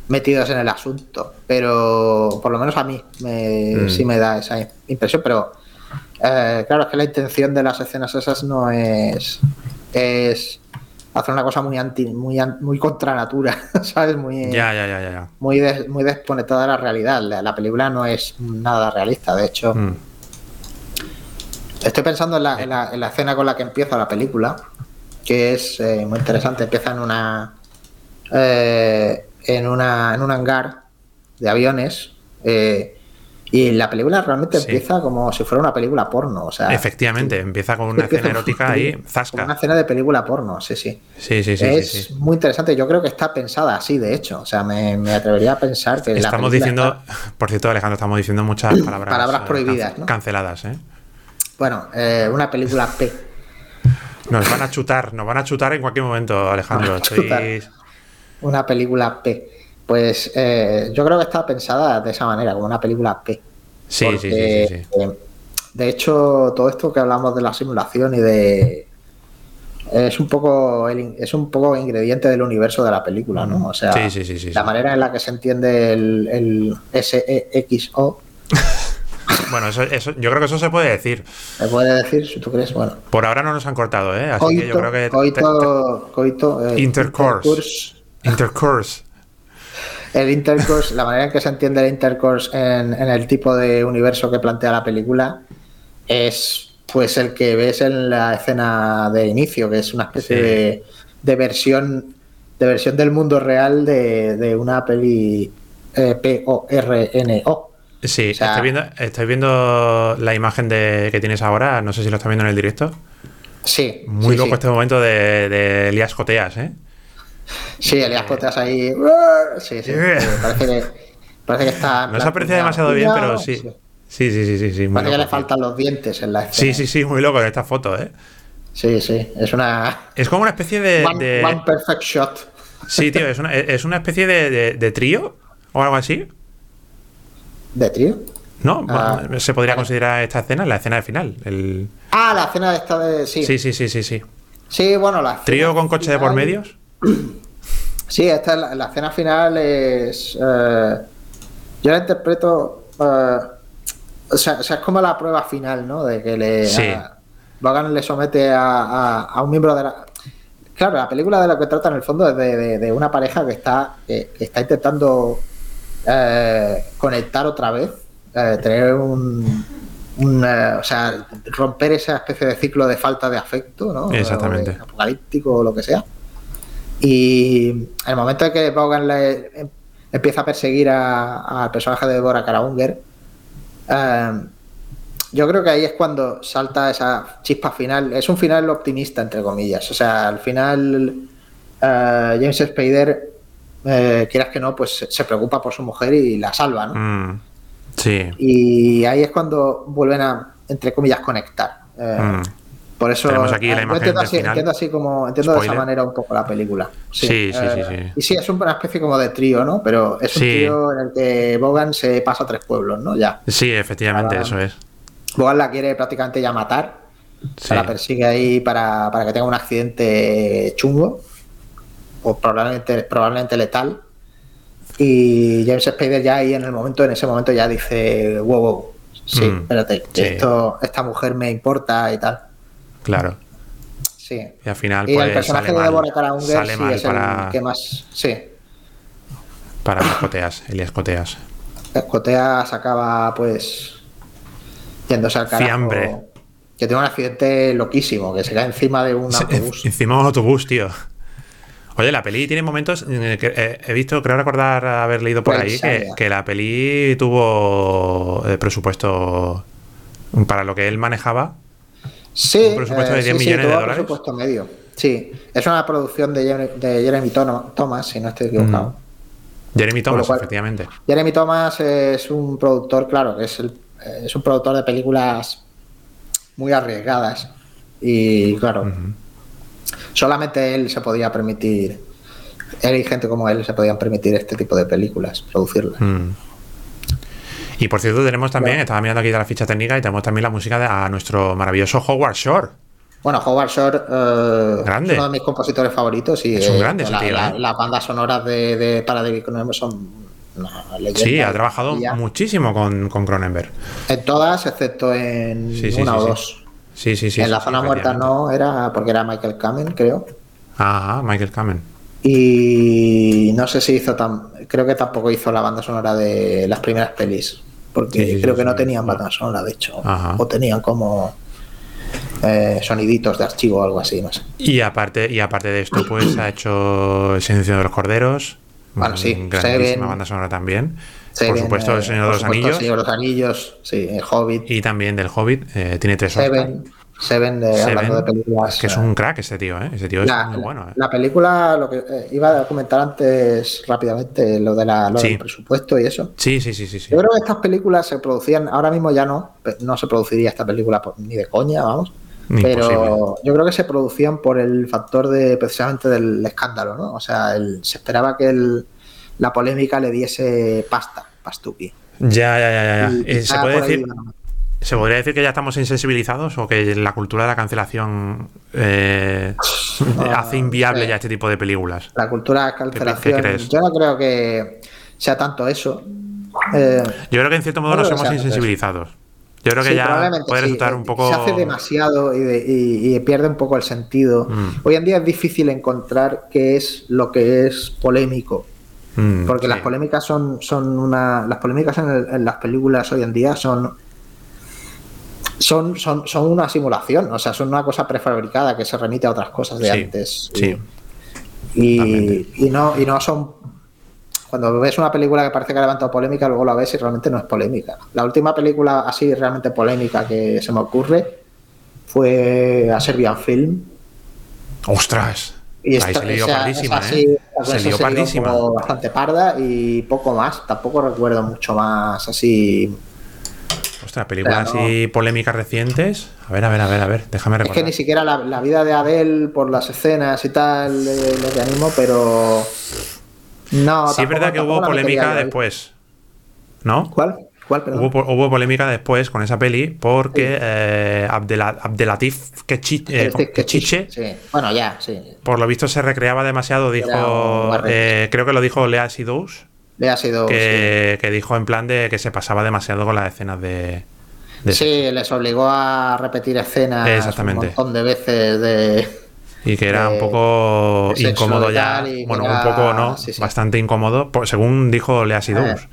Speaker 2: metidos en el asunto, pero por lo menos a mí me,
Speaker 1: Mm.
Speaker 2: sí me da esa impresión, pero eh, claro, es que la intención de las escenas esas no es, es hacer una cosa muy anti, muy, muy contra natura, [LAUGHS] ¿sabes? Muy,
Speaker 1: Ya, ya, ya, ya. ya.
Speaker 2: muy, des- muy desconectada de la realidad. La, la película no es nada realista, de hecho.
Speaker 1: Mm.
Speaker 2: Estoy pensando en la, en la- en la escena con la que empieza la película, que es eh, muy interesante. Empieza en una, eh, en una en un hangar de aviones eh, y la película realmente
Speaker 1: Sí.
Speaker 2: empieza como si fuera una película porno. O sea,
Speaker 1: Efectivamente, empieza con [LAUGHS] una escena erótica ahí,
Speaker 2: como una
Speaker 1: zasca.
Speaker 2: escena de película porno, sí, sí.
Speaker 1: Sí, sí, sí,
Speaker 2: es
Speaker 1: sí,
Speaker 2: muy interesante. Yo creo que está pensada así, de hecho. O sea, me, me atrevería a pensar que la
Speaker 1: Estamos diciendo,
Speaker 2: está- [LAUGHS]
Speaker 1: por cierto, Alejandro, estamos diciendo muchas [CLEARS THROAT] palabras,
Speaker 2: Palabras
Speaker 1: eh,
Speaker 2: prohibidas, ¿no?
Speaker 1: canceladas, ¿eh?
Speaker 2: Bueno, eh, una película P.
Speaker 1: Nos van a chutar, nos van a chutar en cualquier momento, Alejandro.
Speaker 2: Una película P. Pues eh, yo creo que está pensada de esa manera, como una película P.
Speaker 1: Sí, sí, sí, sí, sí.
Speaker 2: eh, de hecho, todo esto que hablamos de la simulación y de es un poco el es un poco ingrediente del universo de la película, ¿no? O sea,
Speaker 1: Sí, sí,
Speaker 2: la manera en la que se entiende el, el SEXO, [LAUGHS]
Speaker 1: Bueno, eso, eso, yo creo que eso se puede decir.
Speaker 2: se puede decir, si tú crees, bueno.
Speaker 1: Por ahora no nos han cortado, ¿eh? Así que yo
Speaker 2: Coito,
Speaker 1: creo que.
Speaker 2: coito, coito, eh,
Speaker 1: Intercourse.
Speaker 2: intercourse.
Speaker 1: Intercourse.
Speaker 2: El intercourse, la manera en que se entiende el intercourse en, en el tipo de universo que plantea la película es pues el que ves en la escena de inicio, que es una especie
Speaker 1: Sí.
Speaker 2: de, de versión de versión del mundo real de, de una peli eh, P-O-R-N-O.
Speaker 1: Sí,
Speaker 2: O sea-
Speaker 1: estoy, viendo, estoy viendo la imagen de, que tienes ahora. No sé si lo estás viendo en el directo.
Speaker 2: Sí,
Speaker 1: Muy
Speaker 2: sí,
Speaker 1: loco
Speaker 2: sí.
Speaker 1: este momento de, de Elías Coteas, ¿eh?
Speaker 2: Sí, Elías Coteas ahí. Sí, sí.
Speaker 1: Yeah.
Speaker 2: eh, Parece que, parece que está.
Speaker 1: No se aprecia demasiado bien, pero sí. Sí, sí, sí, sí. sí, muy
Speaker 2: Parece que le faltan los dientes en la escena.
Speaker 1: Sí, sí, sí, muy loco en esta foto, ¿eh?
Speaker 2: Sí, sí. Es una.
Speaker 1: Es como una especie de.
Speaker 2: One,
Speaker 1: de-
Speaker 2: one perfect shot.
Speaker 1: Sí, tío, es una, es una especie de, de- de trío o algo así.
Speaker 2: ¿De trío?
Speaker 1: ¿No?
Speaker 2: Ah,
Speaker 1: Bueno, se podría
Speaker 2: vale.
Speaker 1: considerar esta escena la escena de final. El...
Speaker 2: Ah, la escena esta de. Sí,
Speaker 1: Sí,
Speaker 2: sí,
Speaker 1: sí, sí, sí, sí.
Speaker 2: bueno, la
Speaker 1: ¿Trío con coche de por medios?
Speaker 2: Sí, esta es la, la escena final es. eh, yo la interpreto. eh, o, sea, o sea, es como la prueba final, ¿no? De que le.
Speaker 1: Sí.
Speaker 2: a- Logan le somete a, a- a un miembro de la. Claro, la película de lo que trata en el fondo es de, de- de una pareja que está, que, que está intentando eh, conectar otra vez, tener un, un, eh, o sea, romper esa especie de ciclo de falta de afecto, ¿no?
Speaker 1: Exactamente.
Speaker 2: O de apocalíptico o lo que sea. Y el momento en que Vaughan le em- empieza a perseguir a- al personaje de Deborah Karaunger, eh, yo creo que ahí es cuando salta esa chispa final. Es un final optimista, entre comillas. O sea, al final eh, James Spader, eh, quieras que no, pues se- se preocupa por su mujer y la salva, ¿no?
Speaker 1: Mm, sí.
Speaker 2: Y ahí es cuando vuelven a, entre comillas, conectar. Eh,
Speaker 1: Mm.
Speaker 2: Por eso
Speaker 1: Tenemos aquí la
Speaker 2: eh,
Speaker 1: imagen
Speaker 2: entiendo
Speaker 1: del
Speaker 2: así,
Speaker 1: final.
Speaker 2: entiendo así como entiendo de esa manera un poco la película.
Speaker 1: Sí, sí, sí,
Speaker 2: eh,
Speaker 1: sí.
Speaker 2: Y sí, es una especie como de trío, ¿no? Pero es un
Speaker 1: Sí.
Speaker 2: trío en el que Bogan se pasa a tres pueblos, ¿no? Ya.
Speaker 1: Sí, efectivamente, eso es.
Speaker 2: Bogan la quiere prácticamente ya matar.
Speaker 1: Sí.
Speaker 2: La persigue ahí para, para que tenga un accidente chungo. O probablemente, probablemente letal. Y James Spader ya ahí en el momento, en ese momento ya dice, wow, wow. Sí,
Speaker 1: Mm,
Speaker 2: espérate, esto, esta mujer me importa y tal.
Speaker 1: Claro.
Speaker 2: Sí.
Speaker 1: Y al final,
Speaker 2: Y
Speaker 1: pues.
Speaker 2: el personaje
Speaker 1: sale
Speaker 2: de Deborah Karaunger
Speaker 1: sale
Speaker 2: sí
Speaker 1: mal
Speaker 2: es
Speaker 1: para,
Speaker 2: el que más. Sí.
Speaker 1: para Coteas. Elías Coteas.
Speaker 2: Escotea se acaba, pues. yéndose al carajo.
Speaker 1: Fiambre.
Speaker 2: Que tiene un accidente loquísimo, que se cae encima de un
Speaker 1: Se-
Speaker 2: autobús.
Speaker 1: Encima de un autobús, tío. Oye, la peli tiene momentos que eh, he visto, creo recordar haber leído por
Speaker 2: Pues,
Speaker 1: ahí que, que la peli tuvo eh, presupuesto para lo que él manejaba.
Speaker 2: Sí,
Speaker 1: un presupuesto de
Speaker 2: eh,
Speaker 1: 10
Speaker 2: sí, sí,
Speaker 1: de dólares.
Speaker 2: presupuesto medio. Sí, es una producción de Jeremy, de Jeremy Thomas, si no estoy equivocado.
Speaker 1: Jeremy
Speaker 2: Con lo
Speaker 1: Thomas,
Speaker 2: cual-
Speaker 1: efectivamente.
Speaker 2: Jeremy Thomas es un productor, claro, que es, el- es un productor de películas muy arriesgadas. Y claro, solamente él se podía permitir, él y gente como él se podían permitir este tipo de películas, producirlas.
Speaker 1: Mm. Y por cierto, tenemos también, estaba mirando aquí de la ficha técnica y tenemos también la música de a nuestro maravilloso Howard Shore.
Speaker 2: Bueno, Howard Shore eh,
Speaker 1: Grande.
Speaker 2: es uno de mis compositores favoritos y
Speaker 1: Es un
Speaker 2: eh,
Speaker 1: grande ese
Speaker 2: la-
Speaker 1: tío,
Speaker 2: la-
Speaker 1: ¿eh?
Speaker 2: las bandas sonoras de, de para David Cronenberg son una leyenda.
Speaker 1: Sí, ha trabajado
Speaker 2: ya.
Speaker 1: muchísimo con, con Cronenberg.
Speaker 2: En todas, excepto en
Speaker 1: Sí, sí,
Speaker 2: una
Speaker 1: sí,
Speaker 2: o dos.
Speaker 1: Sí, sí, sí.
Speaker 2: en la zona muerta no, era porque era Michael Kamen, creo.
Speaker 1: Ajá, Michael Kamen.
Speaker 2: Y no sé si hizo tan. Creo que tampoco hizo la banda sonora de las primeras pelis. Porque
Speaker 1: Sí, sí, sí,
Speaker 2: creo que no tenían banda sonora, de hecho.
Speaker 1: Ajá.
Speaker 2: O tenían como eh, soniditos de archivo o algo así, no sé.
Speaker 1: Y aparte, y aparte de esto, pues ha hecho El Silencio de los Corderos.
Speaker 2: Bueno, sí,
Speaker 1: Grandísima
Speaker 2: Seven.
Speaker 1: banda sonora también.
Speaker 2: Seven,
Speaker 1: por supuesto, El Señor de los Anillos.
Speaker 2: El Señor de los Anillos, sí, el Hobbit.
Speaker 1: Y también del Hobbit. eh, tiene tres Oscar.
Speaker 2: Seven, de,
Speaker 1: Seven,
Speaker 2: hablando de películas.
Speaker 1: Que es
Speaker 2: eh,
Speaker 1: un crack ese tío, ¿eh? Ese tío es
Speaker 2: la,
Speaker 1: muy bueno, ¿eh?
Speaker 2: la película, lo que eh, iba a comentar antes rápidamente, lo, de la, lo
Speaker 1: Sí.
Speaker 2: del presupuesto y eso.
Speaker 1: Sí, sí, sí, sí. sí.
Speaker 2: Yo creo que estas películas se producían, ahora mismo ya no, no se produciría esta película por- ni de coña, vamos. Pero yo creo que se producían por el factor de precisamente del escándalo, ¿no? O sea, el- se esperaba que el- la polémica le diese pasta, pastuqui.
Speaker 1: Ya, ya, ya, ya.
Speaker 2: Y
Speaker 1: ¿Se, puede
Speaker 2: ahí
Speaker 1: decir. ¿Se podría decir que ya estamos insensibilizados o que la cultura de la cancelación eh, [LAUGHS]
Speaker 2: Ah,
Speaker 1: hace inviable
Speaker 2: sí.
Speaker 1: ya este tipo de películas?
Speaker 2: La cultura de
Speaker 1: qué
Speaker 2: cancelación,
Speaker 1: crees?
Speaker 2: yo no creo que sea tanto eso. Eh,
Speaker 1: Yo creo que en cierto modo
Speaker 2: No
Speaker 1: nos hemos insensibilizados. Yo creo que
Speaker 2: Sí,
Speaker 1: ya puede resultar
Speaker 2: Eh,
Speaker 1: un poco.
Speaker 2: Se hace demasiado y, de- y- y pierde un poco el sentido.
Speaker 1: Mm.
Speaker 2: Hoy en día es difícil encontrar qué es lo que es polémico.
Speaker 1: Mm,
Speaker 2: Porque las polémicas son, son una. Las polémicas en, el- en las películas hoy en día son. Son, son, son una simulación, o sea, son una cosa prefabricada que se remite a otras cosas de
Speaker 1: Sí,
Speaker 2: antes.
Speaker 1: sí.
Speaker 2: Y, y no, y no son. Cuando ves una película que parece que ha levantado polémica, luego la ves y realmente no es polémica. La última película así realmente polémica que se me ocurre fue A Serbian Film.
Speaker 1: ¡Ostras!
Speaker 2: Y
Speaker 1: Ahí
Speaker 2: esta-
Speaker 1: se lió
Speaker 2: esa-
Speaker 1: pardísima,
Speaker 2: esa
Speaker 1: ¿eh?
Speaker 2: esa
Speaker 1: Se lió pardísima.
Speaker 2: bastante parda y poco más. Tampoco recuerdo mucho más así.
Speaker 1: Ostras, películas así polémicas recientes. A ver, a ver, a ver, a ver. Déjame
Speaker 2: Es
Speaker 1: recordar.
Speaker 2: que ni siquiera la, la vida de Adele por las escenas y tal le, le animo, pero. No,
Speaker 1: sí, es verdad que hubo polémica después. ¿No?
Speaker 2: ¿Cuál? ¿Cuál?
Speaker 1: Hubo, hubo polémica después con esa peli porque eh, Abdela- Abdelatif Kechi- eh,
Speaker 2: que
Speaker 1: Kechiche,
Speaker 2: Sí. Bueno, ya, sí.
Speaker 1: por lo visto se recreaba demasiado. Dijo, eh, creo que lo dijo Lea Sidous,
Speaker 2: Le ha sido.
Speaker 1: que, que dijo en plan de que se pasaba demasiado con las escenas de. de
Speaker 2: Sí, les obligó a repetir escenas
Speaker 1: Exactamente.
Speaker 2: un montón de veces de.
Speaker 1: Y que era
Speaker 2: de-
Speaker 1: un poco incómodo ya. Bueno,
Speaker 2: era-
Speaker 1: un poco no,
Speaker 2: sí, sí.
Speaker 1: bastante incómodo, por- según dijo Lea Sidous.
Speaker 2: Eh,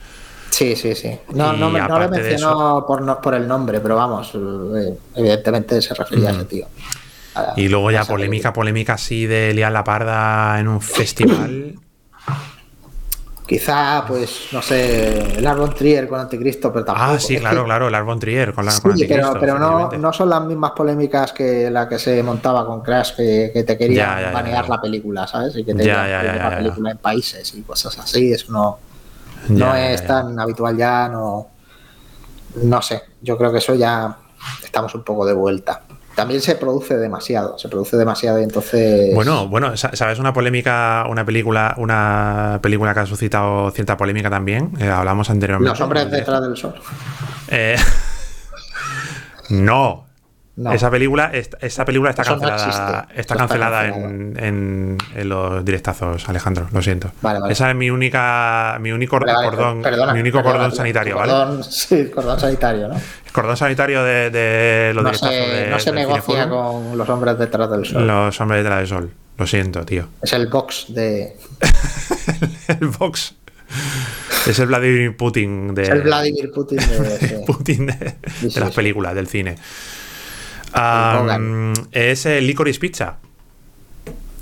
Speaker 2: Sí, sí, sí. No, no, me- no le mencionó por, no- por el nombre, pero vamos, eh, evidentemente se refería a ese tío. A-
Speaker 1: Y luego ya polémica, polémica así de liar la parda en un [COUGHS] festival.
Speaker 2: Quizá, pues, no sé, el Arbon Trier con Anticristo, pero tampoco.
Speaker 1: Ah, sí,
Speaker 2: Es
Speaker 1: claro,
Speaker 2: que-
Speaker 1: claro, el Arbon Trier con la [LAUGHS]
Speaker 2: Sí,
Speaker 1: con Anticristo,
Speaker 2: pero no, no son las mismas polémicas que la que se montaba con Crash, que, que te querían
Speaker 1: Ya,
Speaker 2: banear
Speaker 1: ya.
Speaker 2: la película, ¿sabes? Y que te querían la película en países y cosas así. Eso no, no es tan habitual ya, no. No sé, yo creo que eso ya estamos un poco de vuelta. También se produce demasiado, se produce demasiado y entonces.
Speaker 1: Bueno, bueno, sa- ¿sabes una polémica, una película, una película que ha suscitado cierta polémica también? Eh, hablamos anteriormente.
Speaker 2: Los hombres
Speaker 1: de-
Speaker 2: detrás del sol.
Speaker 1: Eh, [LAUGHS] no.
Speaker 2: No.
Speaker 1: Esa película, esta, esa película está
Speaker 2: Eso no
Speaker 1: cancelada,
Speaker 2: existe.
Speaker 1: está cancelada en, en- en los directazos, Alejandro, lo siento.
Speaker 2: Vale, vale.
Speaker 1: Esa es mi única, mi único
Speaker 2: Vale,
Speaker 1: cordón,
Speaker 2: perdona,
Speaker 1: mi único
Speaker 2: perdona,
Speaker 1: cordón sanitario,
Speaker 2: tu
Speaker 1: ¿vale?
Speaker 2: cordón- [LAUGHS] sí, cordón sanitario, ¿no?
Speaker 1: Cordón sanitario de, de los
Speaker 2: No
Speaker 1: directazos
Speaker 2: se,
Speaker 1: de,
Speaker 2: no se negocia con los hombres detrás del sol.
Speaker 1: Los hombres detrás del sol. Lo siento, tío. [LAUGHS]
Speaker 2: Es el box de.
Speaker 1: el Vox. Es el Vladimir Putin de.
Speaker 2: Es el Vladimir Putin de. [LAUGHS]
Speaker 1: Putin de, de
Speaker 2: sí,
Speaker 1: las películas, del cine. Es el Licorice Pizza.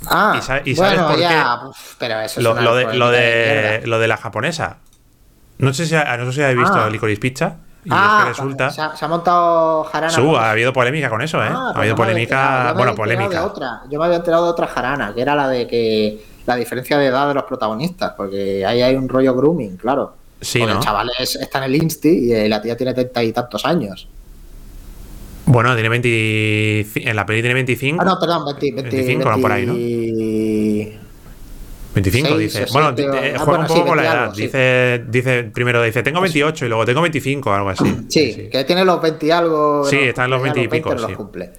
Speaker 2: Ah,
Speaker 1: ¿Y sa- y sabes
Speaker 2: bueno,
Speaker 1: qué?
Speaker 2: ya, uf, pero eso es
Speaker 1: Lo,
Speaker 2: una
Speaker 1: lo de, lo,
Speaker 2: de
Speaker 1: lo de la japonesa. No sé si, no sé si habéis visto
Speaker 2: Ah.
Speaker 1: Licorice Pizza. Y
Speaker 2: ah,
Speaker 1: es que resulta.
Speaker 2: Se ha, se ha montado jarana.
Speaker 1: Su, ha habido polémica con eso, ¿eh?
Speaker 2: Ah,
Speaker 1: ha
Speaker 2: pues
Speaker 1: habido
Speaker 2: no
Speaker 1: polémica. Bueno, polémica.
Speaker 2: otra. Yo me había enterado de otra jarana, que era la de que la diferencia de edad de los protagonistas, porque ahí hay un rollo grooming, claro.
Speaker 1: Sí,
Speaker 2: Porque
Speaker 1: ¿no?
Speaker 2: el chaval es- está en el Insti y eh, la tía tiene treinta y tantos años.
Speaker 1: Bueno, tiene 20. En la peli tiene 25.
Speaker 2: Ah, no, perdón, 20, 20,
Speaker 1: 25, no, por ahí, ¿no? 25
Speaker 2: Seis
Speaker 1: dice.
Speaker 2: o
Speaker 1: bueno,
Speaker 2: siete,
Speaker 1: di-
Speaker 2: o-
Speaker 1: eh,
Speaker 2: ah,
Speaker 1: juega
Speaker 2: bueno,
Speaker 1: un poco
Speaker 2: sí,
Speaker 1: con la
Speaker 2: 20
Speaker 1: edad.
Speaker 2: algo, sí.
Speaker 1: Dice, dice, primero dice, tengo 28 y luego tengo 25 o algo así.
Speaker 2: Sí, que tiene los 20 y algo.
Speaker 1: Sí, está en los
Speaker 2: ya
Speaker 1: 20 y pico,
Speaker 2: los
Speaker 1: sí.
Speaker 2: cumple.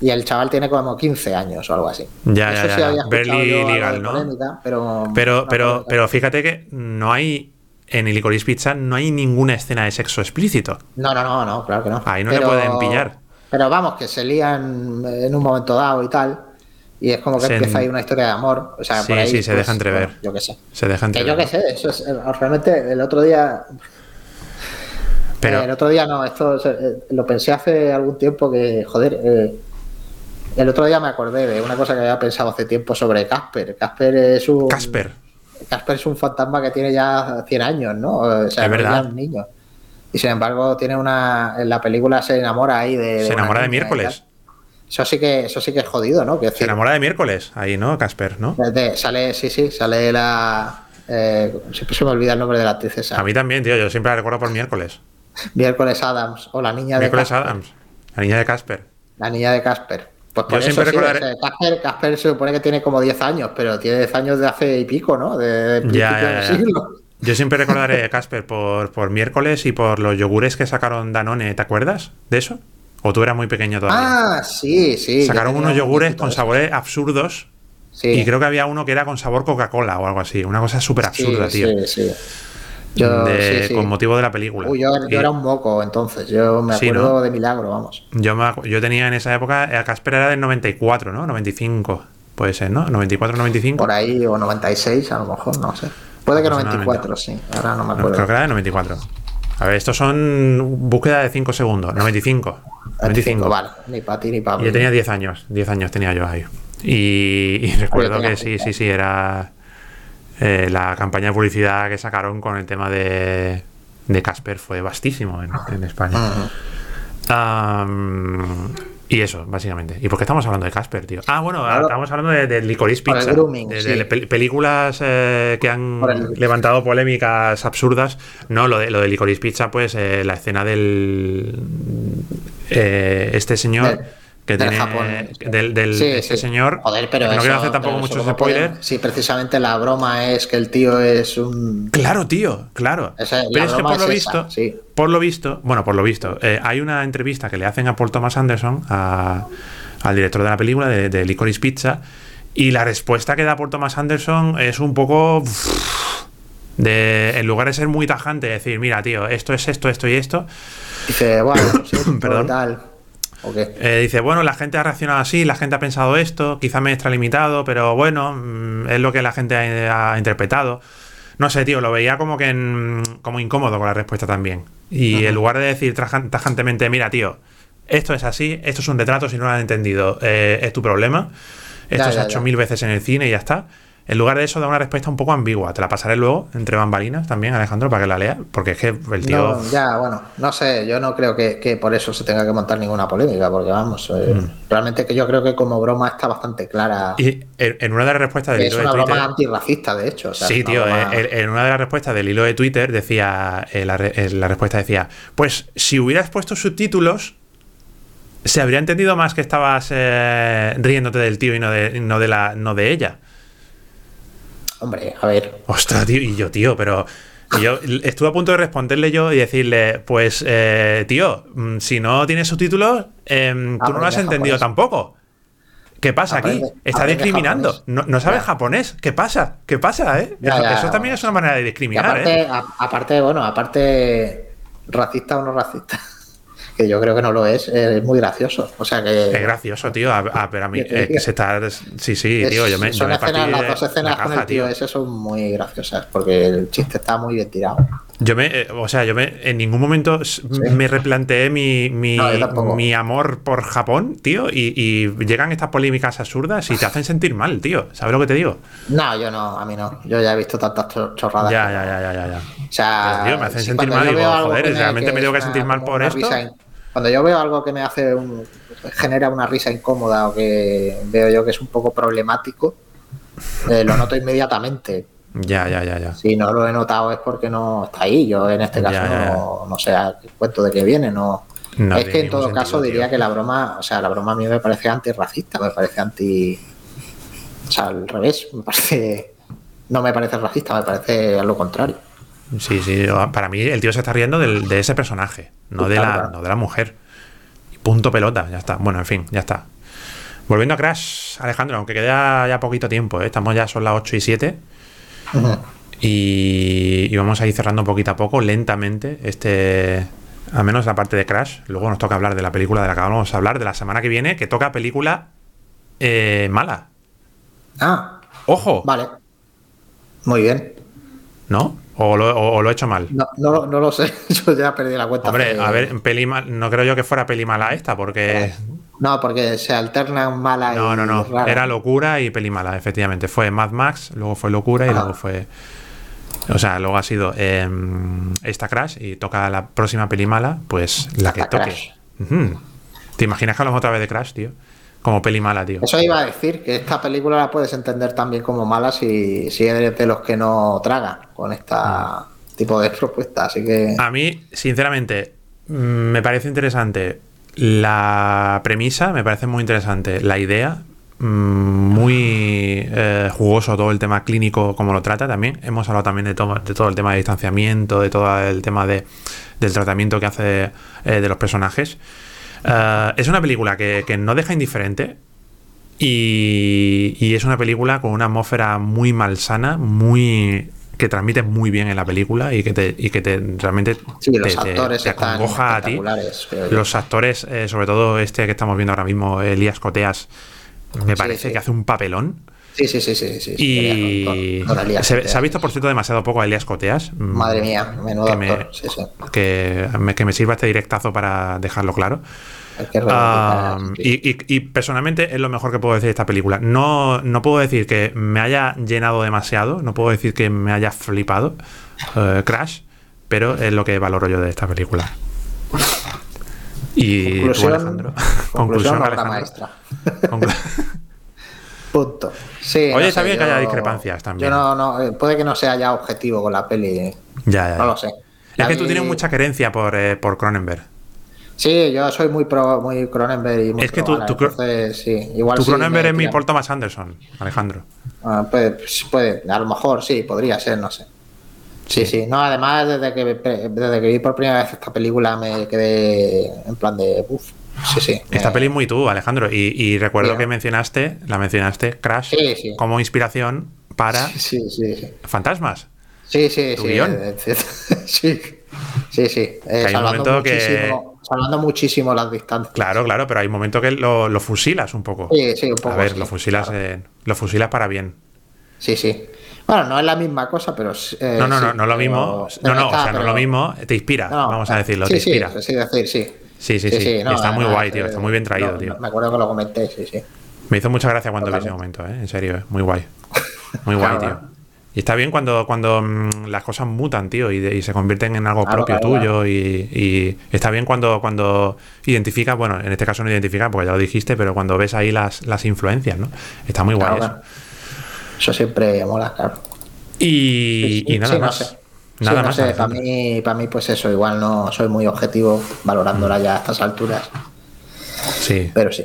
Speaker 2: Y el chaval tiene como 15 años o algo así.
Speaker 1: Ya,
Speaker 2: Eso
Speaker 1: ya,
Speaker 2: sí
Speaker 1: ya.
Speaker 2: yo algo
Speaker 1: legal, ¿no?
Speaker 2: polémica, pero,
Speaker 1: Pero,
Speaker 2: no
Speaker 1: pero, pero fíjate que no hay. En el Licorice Pizza no hay ninguna escena de sexo explícito.
Speaker 2: No, no, no, no, claro que no.
Speaker 1: Ahí no le
Speaker 2: Pero-
Speaker 1: pueden pillar.
Speaker 2: Pero vamos, que se lían en un momento dado y tal. Y es como que
Speaker 1: Se-
Speaker 2: empieza ahí una historia de amor. O sea,
Speaker 1: Sí,
Speaker 2: por ahí,
Speaker 1: sí, se
Speaker 2: pues,
Speaker 1: deja entrever.
Speaker 2: bueno, yo qué sé.
Speaker 1: Se dejan
Speaker 2: Que yo qué sé, eso es. eh, Realmente el otro día.
Speaker 1: Pero,
Speaker 2: eh, el otro día no, esto eh, lo pensé hace algún tiempo que, joder. eh, el otro día me acordé de una cosa que había pensado hace tiempo sobre Casper. Casper es un.
Speaker 1: Casper.
Speaker 2: Casper es un fantasma que tiene ya 100 años, ¿no? O sea,
Speaker 1: Es verdad.
Speaker 2: ya un niño. Y sin embargo, tiene una. En la película se enamora ahí de.
Speaker 1: Se enamora de miércoles.
Speaker 2: Eso sí que, eso sí que es jodido, ¿no?
Speaker 1: Se enamora de miércoles. Ahí, ¿no? Casper, ¿no?
Speaker 2: sale, sí, sí, sale la. eh, siempre se me olvida el nombre de la actriz esa.
Speaker 1: A mí también, tío. Yo siempre la recuerdo por miércoles.
Speaker 2: Miércoles Adams o la niña de
Speaker 1: Miércoles
Speaker 2: Casper.
Speaker 1: Adams. La niña de Casper.
Speaker 2: La niña de Casper. Pues por
Speaker 1: Yo
Speaker 2: eso
Speaker 1: siempre
Speaker 2: sí,
Speaker 1: recordaré-
Speaker 2: Casper, Casper se supone que tiene como 10 años, pero tiene 10 años de hace y pico, ¿no? De, de principio
Speaker 1: Ya, ya.
Speaker 2: siglo.
Speaker 1: Yo siempre recordaré a [LAUGHS] Casper por, por miércoles y por los yogures que sacaron Danone. ¿Te acuerdas de eso? ¿O tú eras muy pequeño todavía?
Speaker 2: Ah, sí, sí.
Speaker 1: Sacaron unos yogures con sabores absurdos.
Speaker 2: Sí.
Speaker 1: Y creo que había uno que era con sabor Coca-Cola o algo así. Una cosa súper absurda,
Speaker 2: sí,
Speaker 1: tío.
Speaker 2: Sí, sí. Yo,
Speaker 1: de-
Speaker 2: sí, sí.
Speaker 1: Con motivo de la película.
Speaker 2: Uy, yo, yo
Speaker 1: Y
Speaker 2: era un moco entonces, yo me
Speaker 1: Sí,
Speaker 2: acuerdo
Speaker 1: ¿no?
Speaker 2: de milagro, vamos.
Speaker 1: yo, me yo tenía en esa época, a Casper era del 94, ¿no? 95, puede ser, ¿no? 94, 95.
Speaker 2: Por ahí, o 96 a lo mejor, no sé. Puede que
Speaker 1: Aproximadamente.
Speaker 2: 94, sí, ahora no me acuerdo.
Speaker 1: creo que era del 94. A ver, estos son búsqueda de 5 segundos. 95. 95.
Speaker 2: Vale, ni para ti ni para mí.
Speaker 1: yo tenía 10 años, 10 años tenía yo ahí. Y, y [LAUGHS] recuerdo que sí, sí, sí, era eh, la campaña de publicidad que sacaron con el tema de, de Casper fue vastísimo en, en España.
Speaker 2: Ujú.
Speaker 1: Am, y eso, básicamente. ¿Y por qué estamos hablando de Casper, tío? Ah, bueno,
Speaker 2: Claro.
Speaker 1: estamos hablando de, de Licorice Pizza.
Speaker 2: grooming,
Speaker 1: de,
Speaker 2: sí.
Speaker 1: de pel- películas eh, que han levantado polémicas absurdas. No, lo de, lo de Licorice Pizza, pues eh, la escena del. eh, este señor.
Speaker 2: Del-
Speaker 1: que
Speaker 2: del
Speaker 1: tiene.
Speaker 2: Japón.
Speaker 1: Del, del-
Speaker 2: Sí, sí.
Speaker 1: señor.
Speaker 2: Joder, pero
Speaker 1: que no
Speaker 2: eso-
Speaker 1: quiero hacer tampoco muchos spoilers.
Speaker 2: Sí, precisamente la broma es que el tío es un.
Speaker 1: Claro, tío, claro.
Speaker 2: Esa-
Speaker 1: Pero es que por lo
Speaker 2: esa,
Speaker 1: visto,
Speaker 2: sí.
Speaker 1: por lo visto, bueno, por lo visto, eh, hay una entrevista que le hacen a Paul Thomas Anderson, a- al director de la película de, de Licorice Pizza, y la respuesta que da Paul Thomas Anderson es un poco de, en lugar de ser muy tajante, decir, mira, tío, esto es esto, esto y esto,
Speaker 2: Dice, bueno, sí, [COUGHS]
Speaker 1: Perdón.
Speaker 2: tal.
Speaker 1: Eh, dice, bueno, la gente ha reaccionado así, la gente ha pensado esto, quizá me he extralimitado, pero bueno, mm, es lo que la gente ha, ha interpretado. No sé, tío, lo veía como que en- como incómodo con la respuesta también. Y en lugar de decir tajantemente, mira, tío, esto es así, esto es un retrato, si no lo han entendido, eh, es tu problema. Esto
Speaker 2: Ya,
Speaker 1: se ha hecho
Speaker 2: ya.
Speaker 1: mil veces en el cine y ya está. En lugar de eso, da una respuesta un poco ambigua. Te la pasaré luego, entre bambalinas también, Alejandro, para que la leas, porque es que el tío.
Speaker 2: No, ya, bueno, no sé, yo no creo que, que por eso se tenga que montar ninguna polémica, porque vamos, eh, realmente que yo creo que como broma está bastante clara.
Speaker 1: Mm. Y en, una de las respuestas del
Speaker 2: es
Speaker 1: hilo de
Speaker 2: una
Speaker 1: Twitter.
Speaker 2: broma antirracista, de hecho. o sea,
Speaker 1: Sí,
Speaker 2: es una
Speaker 1: tío,
Speaker 2: broma-
Speaker 1: en, una de las respuestas del hilo de Twitter decía, eh, la, re- eh, la respuesta decía, pues si hubieras puesto subtítulos, se habría entendido más que estabas eh, riéndote del tío y no de, no de, la, no de ella.
Speaker 2: Hombre, a ver,
Speaker 1: Ostras, tío, y yo, tío, pero... yo estuve a punto de responderle yo y decirle, pues, eh, tío, mm, si no tienes subtítulos, em, tú no lo has entendido
Speaker 2: japonés.
Speaker 1: tampoco. ¿Qué pasa aquí?
Speaker 2: Aprende-
Speaker 1: Está discriminando. No, no sabes japonés. ¿Qué pasa? ¿Qué pasa, eh?
Speaker 2: Ya,
Speaker 1: eso,
Speaker 2: ya,
Speaker 1: eso también es una manera de discriminar,
Speaker 2: aparte,
Speaker 1: ¿eh?
Speaker 2: a- aparte, bueno, aparte, racista o no racista, que yo creo que no lo es, es muy gracioso. O sea que.
Speaker 1: Es gracioso, tío. A, a- pero a mí eh, que
Speaker 2: digo.
Speaker 1: se está. Sí, sí,
Speaker 2: es-
Speaker 1: tío. Yo me, yo me
Speaker 2: escenas,
Speaker 1: partí
Speaker 2: las dos escenas
Speaker 1: la
Speaker 2: con el tío
Speaker 1: tío.
Speaker 2: ese son muy graciosas, porque el chiste está muy bien tirado.
Speaker 1: Yo me, eh, o sea, yo me, en ningún momento me replanteé mi, mi,
Speaker 2: No,
Speaker 1: mi amor por Japón, tío, y, y llegan estas polémicas absurdas y te hacen sentir mal, tío. ¿Sabes lo que te digo?
Speaker 2: No, yo no, a mí no. Yo ya he visto tantas chor- chorradas.
Speaker 1: Ya, ya, ya, ya, ya.
Speaker 2: O sea,
Speaker 1: tío, me hacen sentir mal, digo, joder, ¿realmente me
Speaker 2: es
Speaker 1: tengo que sentir mal por esto?
Speaker 2: Cuando yo veo algo que me hace un, genera una risa incómoda o que veo yo que es un poco problemático, eh, lo noto inmediatamente.
Speaker 1: Ya, ya, ya, ya.
Speaker 2: Si no lo he notado es porque no está ahí. Yo en este caso
Speaker 1: Ya, ya, ya.
Speaker 2: No, no sé a qué cuento de qué viene. No,
Speaker 1: No
Speaker 2: es que en todo caso diría que la broma, o sea, la broma a mí me parece antirracista, me parece anti. O sea, al revés, me parece. No me parece racista, me parece lo contrario.
Speaker 1: Sí, sí, para mí el tío se está riendo del- de ese personaje, no de,
Speaker 2: Claro,
Speaker 1: la,
Speaker 2: claro.
Speaker 1: no de la mujer. Punto pelota, ya está. Bueno, en fin, ya está. Volviendo a Crash, Alejandro, aunque queda ya poquito tiempo, ¿eh? estamos ya, son las 8 y 7.
Speaker 2: Ujú.
Speaker 1: Y, y vamos a ir cerrando poquito a poco, lentamente, este. Al menos la parte de Crash. Luego nos toca hablar de la película de la que vamos a hablar de la semana que viene, que toca película eh, mala.
Speaker 2: Ah,
Speaker 1: ¡Ojo!
Speaker 2: vale. Muy bien.
Speaker 1: ¿No? ¿O lo, o- o lo he hecho mal?
Speaker 2: No, no, lo- no lo sé, [LAUGHS] yo ya perdí la cuenta.
Speaker 1: Hombre, a ver, peli mal- no creo yo que fuera peli mala esta, porque.
Speaker 2: No, porque se alternan mala y
Speaker 1: No, no, no. Era locura y peli mala, efectivamente. Fue Mad Max, luego fue locura y
Speaker 2: Ah.
Speaker 1: luego fue. O sea, luego ha sido eh, esta Crash y toca la próxima peli mala, pues la que toque. Ujú. ¿Te imaginas que hablamos otra vez de Crash, tío? Como peli mala, tío.
Speaker 2: Eso iba a decir, que esta película la puedes entender también como mala si, si eres de los que no tragan con esta tipo de propuesta. Así que
Speaker 1: A mí, sinceramente, mm, me parece interesante la premisa, me parece muy interesante la idea, mm, muy eh, jugoso todo el tema clínico como lo trata también. Hemos hablado también de todo, de todo el tema de distanciamiento, de todo el tema de, del tratamiento que hace eh, de los personajes. Eh, es una película que, que no deja indiferente y, y es una película con una atmósfera muy malsana, muy que transmite muy bien en la película y que te, y que te realmente
Speaker 2: sí, los
Speaker 1: te, te-
Speaker 2: actores
Speaker 1: te acongoja a ti. Los actores, eh, sobre todo este que estamos viendo ahora mismo, Elías Coteas, me parece
Speaker 2: sí.
Speaker 1: que hace un papelón.
Speaker 2: Sí, sí, sí, sí. sí,
Speaker 1: Y
Speaker 2: con- con
Speaker 1: se, ha visto, por cierto, demasiado poco a Elías Coteas. Mm,
Speaker 2: Madre mía, menudo
Speaker 1: que me-
Speaker 2: actor. Sí, sí.
Speaker 1: Que me, que me sirva este directazo para dejarlo claro.
Speaker 2: Sí.
Speaker 1: y, y- y personalmente es lo mejor que puedo decir de esta película. No, no puedo decir que me haya llenado demasiado, no puedo decir que me haya flipado eh, Crash, pero es lo que valoro yo de esta película. Y tú,
Speaker 2: Conclusión,
Speaker 1: Alejandro. [LAUGHS]
Speaker 2: conclusión, obra
Speaker 1: Alejandro.
Speaker 2: maestra.
Speaker 1: Conclu- [LAUGHS]
Speaker 2: Punto. Sí,
Speaker 1: Oye,
Speaker 2: no
Speaker 1: está
Speaker 2: sé,
Speaker 1: bien que haya discrepancias también.
Speaker 2: Yo no, no, eh, puede que no sea ya objetivo con la peli.
Speaker 1: ya, ya,
Speaker 2: No lo sé.
Speaker 1: Es que tú tienes mucha querencia por, eh, por Cronenberg.
Speaker 2: Sí, yo soy muy pro, muy Cronenberg y muy
Speaker 1: Es que
Speaker 2: pro
Speaker 1: tú- tú
Speaker 2: sí, igual
Speaker 1: Tu
Speaker 2: sí
Speaker 1: Cronenberg
Speaker 2: me
Speaker 1: es mi Paul Thomas Anderson, Alejandro.
Speaker 2: Ah, puede, pues, puede, a lo mejor sí, podría ser, no sé. Sí, sí, no, además desde que, desde que vi por primera vez esta película me quedé en plan de, uff, sí, sí.
Speaker 1: Esta
Speaker 2: me-
Speaker 1: peli es muy tú, Alejandro. Y, y recuerdo
Speaker 2: Sí.
Speaker 1: que mencionaste, la mencionaste, Crash,
Speaker 2: Sí, sí.
Speaker 1: como inspiración para
Speaker 2: Sí, sí, sí.
Speaker 1: fantasmas.
Speaker 2: Sí, sí,
Speaker 1: ¿Tu
Speaker 2: sí.
Speaker 1: guion?
Speaker 2: eh, [LAUGHS] sí, sí, sí. Eh,
Speaker 1: hay un momento que-
Speaker 2: muchísimo, salvando muchísimo las distancias.
Speaker 1: Claro, claro, pero hay un momento que lo, lo fusilas un poco.
Speaker 2: Sí, sí, un poco.
Speaker 1: A ver,
Speaker 2: sí,
Speaker 1: lo fusilas,
Speaker 2: claro.
Speaker 1: eh, lo fusilas para bien.
Speaker 2: Sí, sí. Bueno, no es la misma cosa, pero. eh,
Speaker 1: No, no,
Speaker 2: sí,
Speaker 1: no, no lo mismo. No, no, o sea, no lo mismo. Te inspira,
Speaker 2: no,
Speaker 1: vamos a decirlo,
Speaker 2: sí,
Speaker 1: te inspira.
Speaker 2: Sí, sí, decir, sí.
Speaker 1: Sí, sí, sí.
Speaker 2: no,
Speaker 1: está muy guay, tío.
Speaker 2: eh,
Speaker 1: Está muy bien traído,
Speaker 2: no,
Speaker 1: tío.
Speaker 2: Me acuerdo que lo comenté, sí, sí.
Speaker 1: Me hizo mucha gracia cuando vi ese momento, ¿eh? En serio, ¿eh? Muy guay. Muy guay, tío. Y está bien cuando, cuando mm, las cosas mutan, tío, y, de- y se convierten en algo
Speaker 2: Claro,
Speaker 1: propio tuyo. Y, y está bien cuando, cuando identificas, bueno, en este caso no identificas porque ya lo dijiste, pero cuando ves ahí las, las influencias, ¿no? Está muy guay
Speaker 2: Claro,
Speaker 1: eso.
Speaker 2: Eso siempre mola, claro.
Speaker 1: Y,
Speaker 2: Sí,
Speaker 1: y nada
Speaker 2: sí,
Speaker 1: más.
Speaker 2: sé.
Speaker 1: Nada
Speaker 2: sí, no
Speaker 1: más.
Speaker 2: sé, para mí, para mí, pues eso, igual no soy muy objetivo valorándola ya a estas alturas,
Speaker 1: Sí.
Speaker 2: pero sí.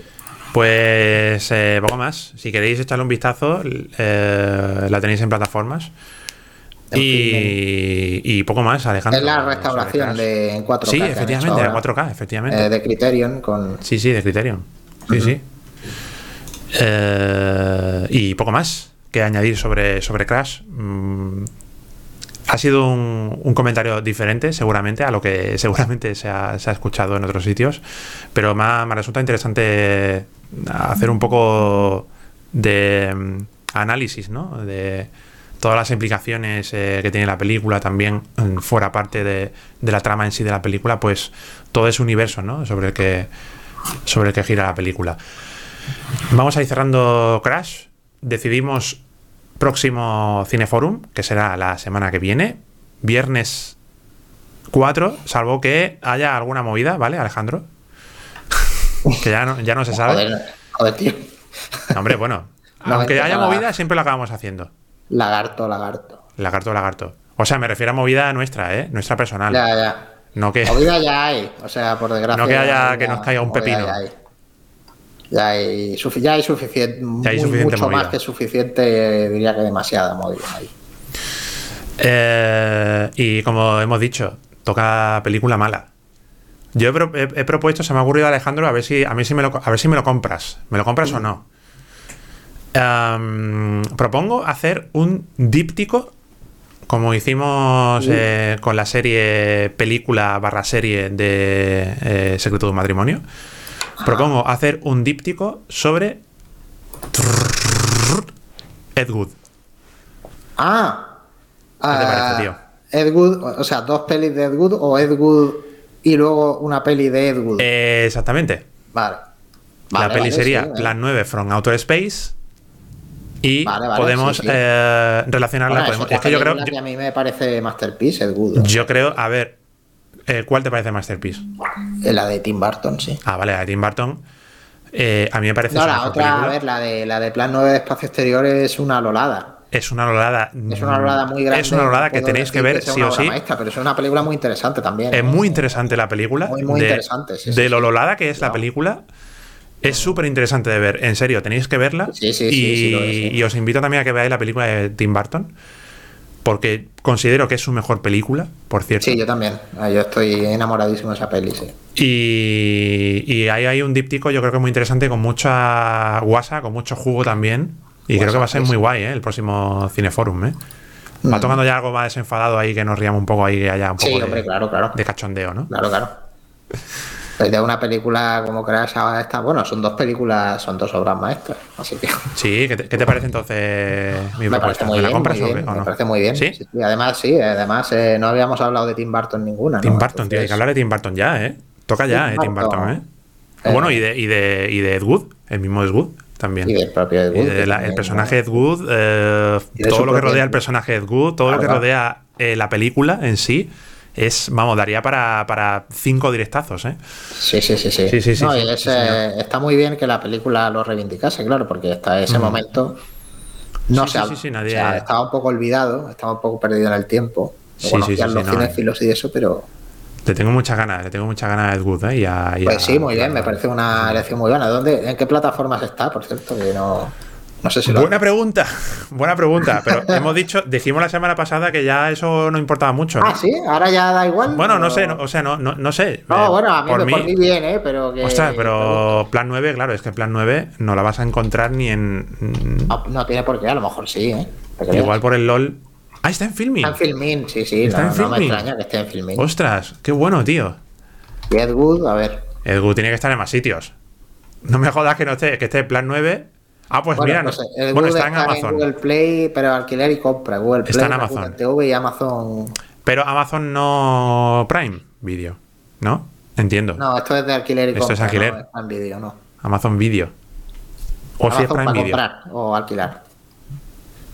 Speaker 1: Pues eh, poco más. Si queréis echarle un vistazo, eh, la tenéis en plataformas. Y, y poco más, Alejandro.
Speaker 2: Es la restauración de en 4K.
Speaker 1: Sí, efectivamente,
Speaker 2: ahora,
Speaker 1: 4K, efectivamente.
Speaker 2: eh, de Criterion con.
Speaker 1: Sí, sí, de Criterion. Sí, sí. Eh, y poco más que añadir sobre, sobre Crash. Mm, ha sido un, un comentario diferente, seguramente, a lo que [LAUGHS] seguramente se ha, se ha escuchado en otros sitios. Pero me, me resulta interesante hacer un poco de mm, análisis, ¿no? De todas las implicaciones eh, que tiene la película también mm, fuera parte de, de la trama en sí de la película, pues todo ese universo, ¿no? Sobre el que sobre el que gira la película. Vamos a ir cerrando Crash. Decidimos próximo Cineforum, que será la semana que viene, viernes 4, salvo que haya alguna movida, ¿vale, Alejandro? [LAUGHS] que ya no, ya no se sabe.
Speaker 2: Joder, joder, tío.
Speaker 1: Hombre, bueno, [LAUGHS]
Speaker 2: No,
Speaker 1: aunque haya movida, siempre lo acabamos haciendo.
Speaker 2: Lagarto, lagarto.
Speaker 1: Lagarto, lagarto. O sea, me refiero a movida nuestra, ¿eh? Nuestra personal.
Speaker 2: Ya, ya.
Speaker 1: No que.
Speaker 2: Movida ya hay, o sea, por desgracia. [LAUGHS]
Speaker 1: No que haya-
Speaker 2: ya-
Speaker 1: que nos caiga un pepino.
Speaker 2: Ya hay, ya hay, ya hay suficiente,
Speaker 1: Ya hay
Speaker 2: muy-
Speaker 1: suficiente
Speaker 2: mucho
Speaker 1: movida.
Speaker 2: más que suficiente, diría que demasiada movida ahí.
Speaker 1: Eh, y como hemos dicho, toca película mala. Yo he, pro- he- he propuesto, se me ha ocurrido Alejandro, a ver si, a mí si me lo, a ver si me lo compras. ¿Me lo compras o no? Am, propongo hacer un díptico, como hicimos eh, con la serie, película barra serie de eh, Secreto de un Matrimonio. [LAUGHS] Propongo hacer un díptico sobre Ed Wood.
Speaker 2: Ah,
Speaker 1: ¿Qué te parece, tío?
Speaker 2: Ed Wood, o sea, dos pelis de Ed Wood o Ed Wood y luego una peli de Ed Wood.
Speaker 1: Exactamente.
Speaker 2: vale.
Speaker 1: la peli sería
Speaker 2: sí, eh.
Speaker 1: Plan 9 From Outer Space. Y podemos relacionarla.
Speaker 2: Es,
Speaker 1: que yo creo,
Speaker 2: que a mí me parece masterpiece Ed Wood.
Speaker 1: yo creo, a ver, eh, ¿cuál te parece Masterpiece?
Speaker 2: Eh, La de Tim Burton, sí.
Speaker 1: Ah, vale, la de Tim Burton. Eh, a mí me parece
Speaker 2: No, la otra,
Speaker 1: película.
Speaker 2: a ver, la de, la de Plan 9 de Espacio Exterior es una lolada.
Speaker 1: Es una lolada.
Speaker 2: Es una lolada muy grande.
Speaker 1: Es una lolada que tenéis que ver
Speaker 2: sea
Speaker 1: sí o sí.
Speaker 2: maestra, pero es una película muy interesante también.
Speaker 1: Es
Speaker 2: ¿eh?
Speaker 1: muy interesante la película.
Speaker 2: Muy, muy
Speaker 1: de,
Speaker 2: interesante, sí,
Speaker 1: de
Speaker 2: sí.
Speaker 1: lo lolada que es la película. Es súper interesante de ver. En serio, tenéis que verla.
Speaker 2: Sí, sí,
Speaker 1: y,
Speaker 2: es, sí.
Speaker 1: y os invito también a que veáis la película de Tim Burton. Porque considero que es su mejor película, por cierto.
Speaker 2: Sí, yo también. Ah, Yo estoy enamoradísimo de esa peli, sí.
Speaker 1: Y, y ahí hay un díptico, yo creo que muy interesante, con mucha guasa, con mucho jugo también. Y creo que va a ser
Speaker 2: sí,
Speaker 1: muy
Speaker 2: sí.
Speaker 1: guay, ¿eh? El próximo Cineforum, ¿eh? Va
Speaker 2: Mm.
Speaker 1: tocando ya algo más desenfadado ahí, que nos riamos un poco ahí, que haya un
Speaker 2: Sí,
Speaker 1: poco de,
Speaker 2: hombre, claro, claro.
Speaker 1: de cachondeo, ¿no?
Speaker 2: Claro, claro. Pues de una película como Crash ahora está, bueno, son dos películas, son dos obras maestras, así que
Speaker 1: Sí, ¿qué te, qué te parece entonces mi
Speaker 2: me
Speaker 1: propuesta?
Speaker 2: parece muy
Speaker 1: ¿Me la
Speaker 2: bien,
Speaker 1: compras
Speaker 2: muy
Speaker 1: o,
Speaker 2: bien,
Speaker 1: qué- o
Speaker 2: me
Speaker 1: no?
Speaker 2: parece muy bien.
Speaker 1: ¿Sí?
Speaker 2: Sí, además, sí, además eh, no habíamos hablado de Tim Burton ninguna, ¿no?
Speaker 1: Tim Burton, tío, hay que hablar de Tim Burton ya, ¿eh? Toca ya,
Speaker 2: Tim
Speaker 1: ¿eh? Tim Burton. ¿eh?
Speaker 2: Eh.
Speaker 1: Bueno, y de, y, de, y de Ed Wood, el mismo Ed Wood también.
Speaker 2: Y del propio Ed Wood,
Speaker 1: de la- el
Speaker 2: también,
Speaker 1: personaje
Speaker 2: ¿no?
Speaker 1: Ed Wood, eh, todo lo que rodea al personaje Ed Wood, todo lo que rodea eh, la película en sí, es, vamos, daría para, para cinco directazos, ¿eh?
Speaker 2: Sí, sí, sí, sí.
Speaker 1: Sí, sí,
Speaker 2: No, y eh, está muy bien que la película lo reivindicase, claro, porque hasta ese momento no
Speaker 1: Mm.
Speaker 2: Se ha-
Speaker 1: sí, sí, nadie-
Speaker 2: o sea, estaba un poco olvidado, estaba un poco perdido en el tiempo.
Speaker 1: Sí,
Speaker 2: Lo
Speaker 1: sí, sí,
Speaker 2: los
Speaker 1: no,
Speaker 2: cinéfilos y eso, pero
Speaker 1: Le tengo muchas ganas, le tengo muchas ganas a Ed Wood, ¿eh? Y a- y
Speaker 2: pues sí, muy bien, me parece una elección muy buena. ¿Dónde, ¿En qué plataformas está, por cierto? Que no, no sé si lo
Speaker 1: Buena pregunta, [LAUGHS] buena pregunta, pero [LAUGHS] hemos dicho, dijimos la semana pasada que ya eso no importaba mucho. ¿no?
Speaker 2: Ah, sí, ahora ya da igual.
Speaker 1: Bueno, no sé, no- o sea, no, no, no sé.
Speaker 2: No,
Speaker 1: Eh,
Speaker 2: bueno, a mí,
Speaker 1: por
Speaker 2: me-
Speaker 1: mí,
Speaker 2: por mí bien, ¿eh? Pero que.
Speaker 1: Ostras, pero Plan 9, claro, es que Plan 9 no la vas a encontrar ni en.
Speaker 2: No, no tiene por qué, a lo mejor sí, ¿eh?
Speaker 1: Igual por el LOL. Ah, está en filming.
Speaker 2: Está en Filmin, sí, sí,
Speaker 1: Está
Speaker 2: no,
Speaker 1: en
Speaker 2: no me extraña que esté en Filmin.
Speaker 1: Ostras, qué bueno, tío.
Speaker 2: Y Ed Wood, a ver.
Speaker 1: Ed Wood tiene que estar en más sitios. No me jodas que no esté, que esté en Plan 9. Ah, pues
Speaker 2: Bueno,
Speaker 1: mira, no- bueno,
Speaker 2: Wood
Speaker 1: está en Amazon.
Speaker 2: Google Play, pero alquiler y compra. Google Play,
Speaker 1: Está en Amazon.
Speaker 2: TV y Amazon.
Speaker 1: Pero Amazon no Prime Video, ¿no? Entiendo.
Speaker 2: No, esto es de alquiler y
Speaker 1: Esto
Speaker 2: compra.
Speaker 1: es alquiler.
Speaker 2: No, es Prime Video, no.
Speaker 1: Amazon Video. O si es
Speaker 2: Amazon
Speaker 1: Prime
Speaker 2: para
Speaker 1: Video.
Speaker 2: comprar o alquilar.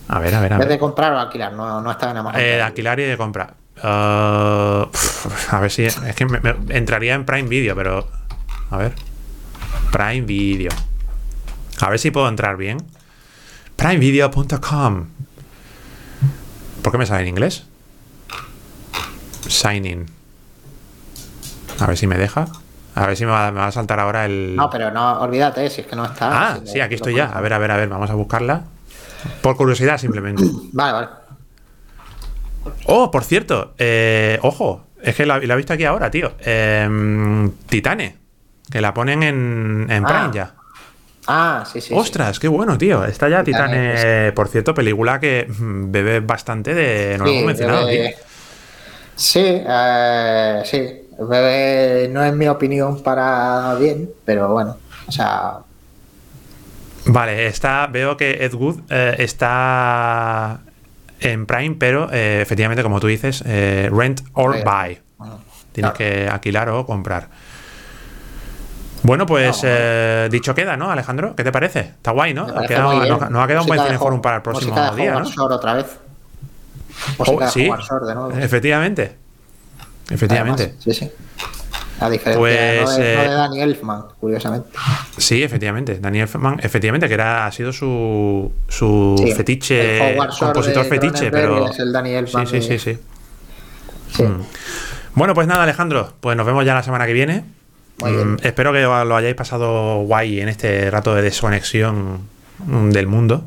Speaker 1: A ver, a ver, a
Speaker 2: Es
Speaker 1: ver.
Speaker 2: de comprar o alquilar, no, no está en Amazon.
Speaker 1: Eh, de alquilar y de compra. Ah, pf, a ver si. Es que me- me- entraría en Prime Video, pero. A ver. Prime Video. A ver si puedo entrar bien. Primevideo.com. ¿Por qué me sale en inglés? Sign in. A ver si me deja. A ver si me va, me va a saltar ahora el.
Speaker 2: No, pero no, olvídate, si es que no está.
Speaker 1: ah,
Speaker 2: si
Speaker 1: sí, aquí estoy ya. A ver, a ver, a ver. Vamos a buscarla. Por curiosidad, simplemente. [COUGHS]
Speaker 2: Vale, vale.
Speaker 1: Oh, por cierto, eh, ojo, es que la, la he visto aquí ahora, tío. Eh, Titane, que la ponen en, en Prime
Speaker 2: Ah,
Speaker 1: ya.
Speaker 2: Ah, sí, sí. sí.
Speaker 1: Ostras, qué bueno, tío. Está ya
Speaker 2: Titane,
Speaker 1: Titane, por cierto, película que mm, bebe bastante de. No lo hemos mencionado,
Speaker 2: bebe-
Speaker 1: tío.
Speaker 2: Sí, eh, sí. Bebe no es mi opinión para bien, pero bueno, o sea,
Speaker 1: Vale, está, veo que Ed Wood eh, está en Prime, pero eh, efectivamente, como tú dices, eh, rent or buy. Tienes
Speaker 2: claro.
Speaker 1: que alquilar o comprar. Bueno, pues
Speaker 2: No,
Speaker 1: eh, dicho queda, ¿no, Alejandro? ¿Qué te parece? Está guay, ¿no? Ha quedado- nos, nos ha quedado un buen cineforum para el próximo
Speaker 2: de
Speaker 1: día,
Speaker 2: Howard
Speaker 1: ¿no?
Speaker 2: Shore otra vez.
Speaker 1: Oh, sí.
Speaker 2: Shore de nuevo.
Speaker 1: Efectivamente. Efectivamente.
Speaker 2: Además, sí, sí. A diferencia
Speaker 1: Pues,
Speaker 2: no, de, no
Speaker 1: eh,
Speaker 2: de Danny Elfman, curiosamente.
Speaker 1: Sí, efectivamente. Daniel Elfman, efectivamente, que era, ha sido su, su
Speaker 2: Sí,
Speaker 1: fetiche, compositor fetiche, pero.
Speaker 2: es el Danny Elfman
Speaker 1: sí, sí,
Speaker 2: de-
Speaker 1: sí, sí.
Speaker 2: Sí.
Speaker 1: Mm. Bueno, pues nada, Alejandro, pues nos vemos ya la semana que viene.
Speaker 2: Muy bien.
Speaker 1: Mm, espero que lo hayáis pasado guay en este rato de desconexión mm, del mundo.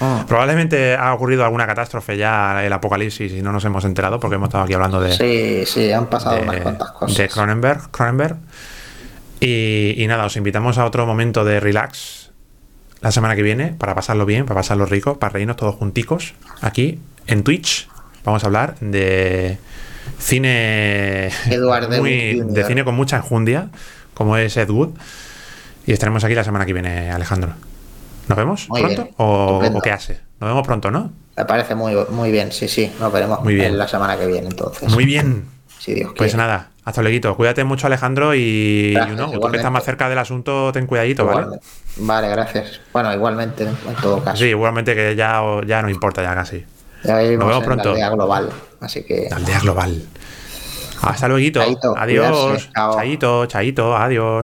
Speaker 2: Mm.
Speaker 1: Probablemente ha ocurrido alguna catástrofe ya, el apocalipsis, y no nos hemos enterado porque hemos estado aquí hablando de,
Speaker 2: Sí, sí, han pasado
Speaker 1: de,
Speaker 2: unas cuantas cosas.
Speaker 1: de Cronenberg. Cronenberg. Y, y nada, os invitamos a otro momento de relax la semana que viene para pasarlo bien, para pasarlo rico, para reírnos todos junticos aquí en Twitch. Vamos a hablar de cine
Speaker 2: Edward
Speaker 1: muy- de cine con mucha enjundia, como es Ed Wood. Y estaremos aquí la semana que viene, Alejandro. ¿Nos vemos
Speaker 2: Muy
Speaker 1: pronto?
Speaker 2: bien,
Speaker 1: ¿O, qué hace? Nos vemos pronto, ¿no?
Speaker 2: Me parece muy, muy bien, sí, sí. Nos veremos
Speaker 1: Muy bien.
Speaker 2: en la semana que viene, entonces.
Speaker 1: Muy bien.
Speaker 2: Si Dios
Speaker 1: Pues
Speaker 2: quiere.
Speaker 1: nada, hasta luego. Cuídate mucho, Alejandro, y
Speaker 2: Gracias,
Speaker 1: you know, tú que estás más cerca del asunto, ten cuidadito, ¿vale?
Speaker 2: Igualmente. Vale, gracias. Bueno, igualmente, en todo caso.
Speaker 1: Sí, igualmente que ya, ya no importa ya casi.
Speaker 2: Ya vivimos
Speaker 1: vemos
Speaker 2: en
Speaker 1: pronto.
Speaker 2: la global, así que...
Speaker 1: La aldea global. Hasta luego.
Speaker 2: Chaito,
Speaker 1: Adiós. Chaito, chaito, adiós.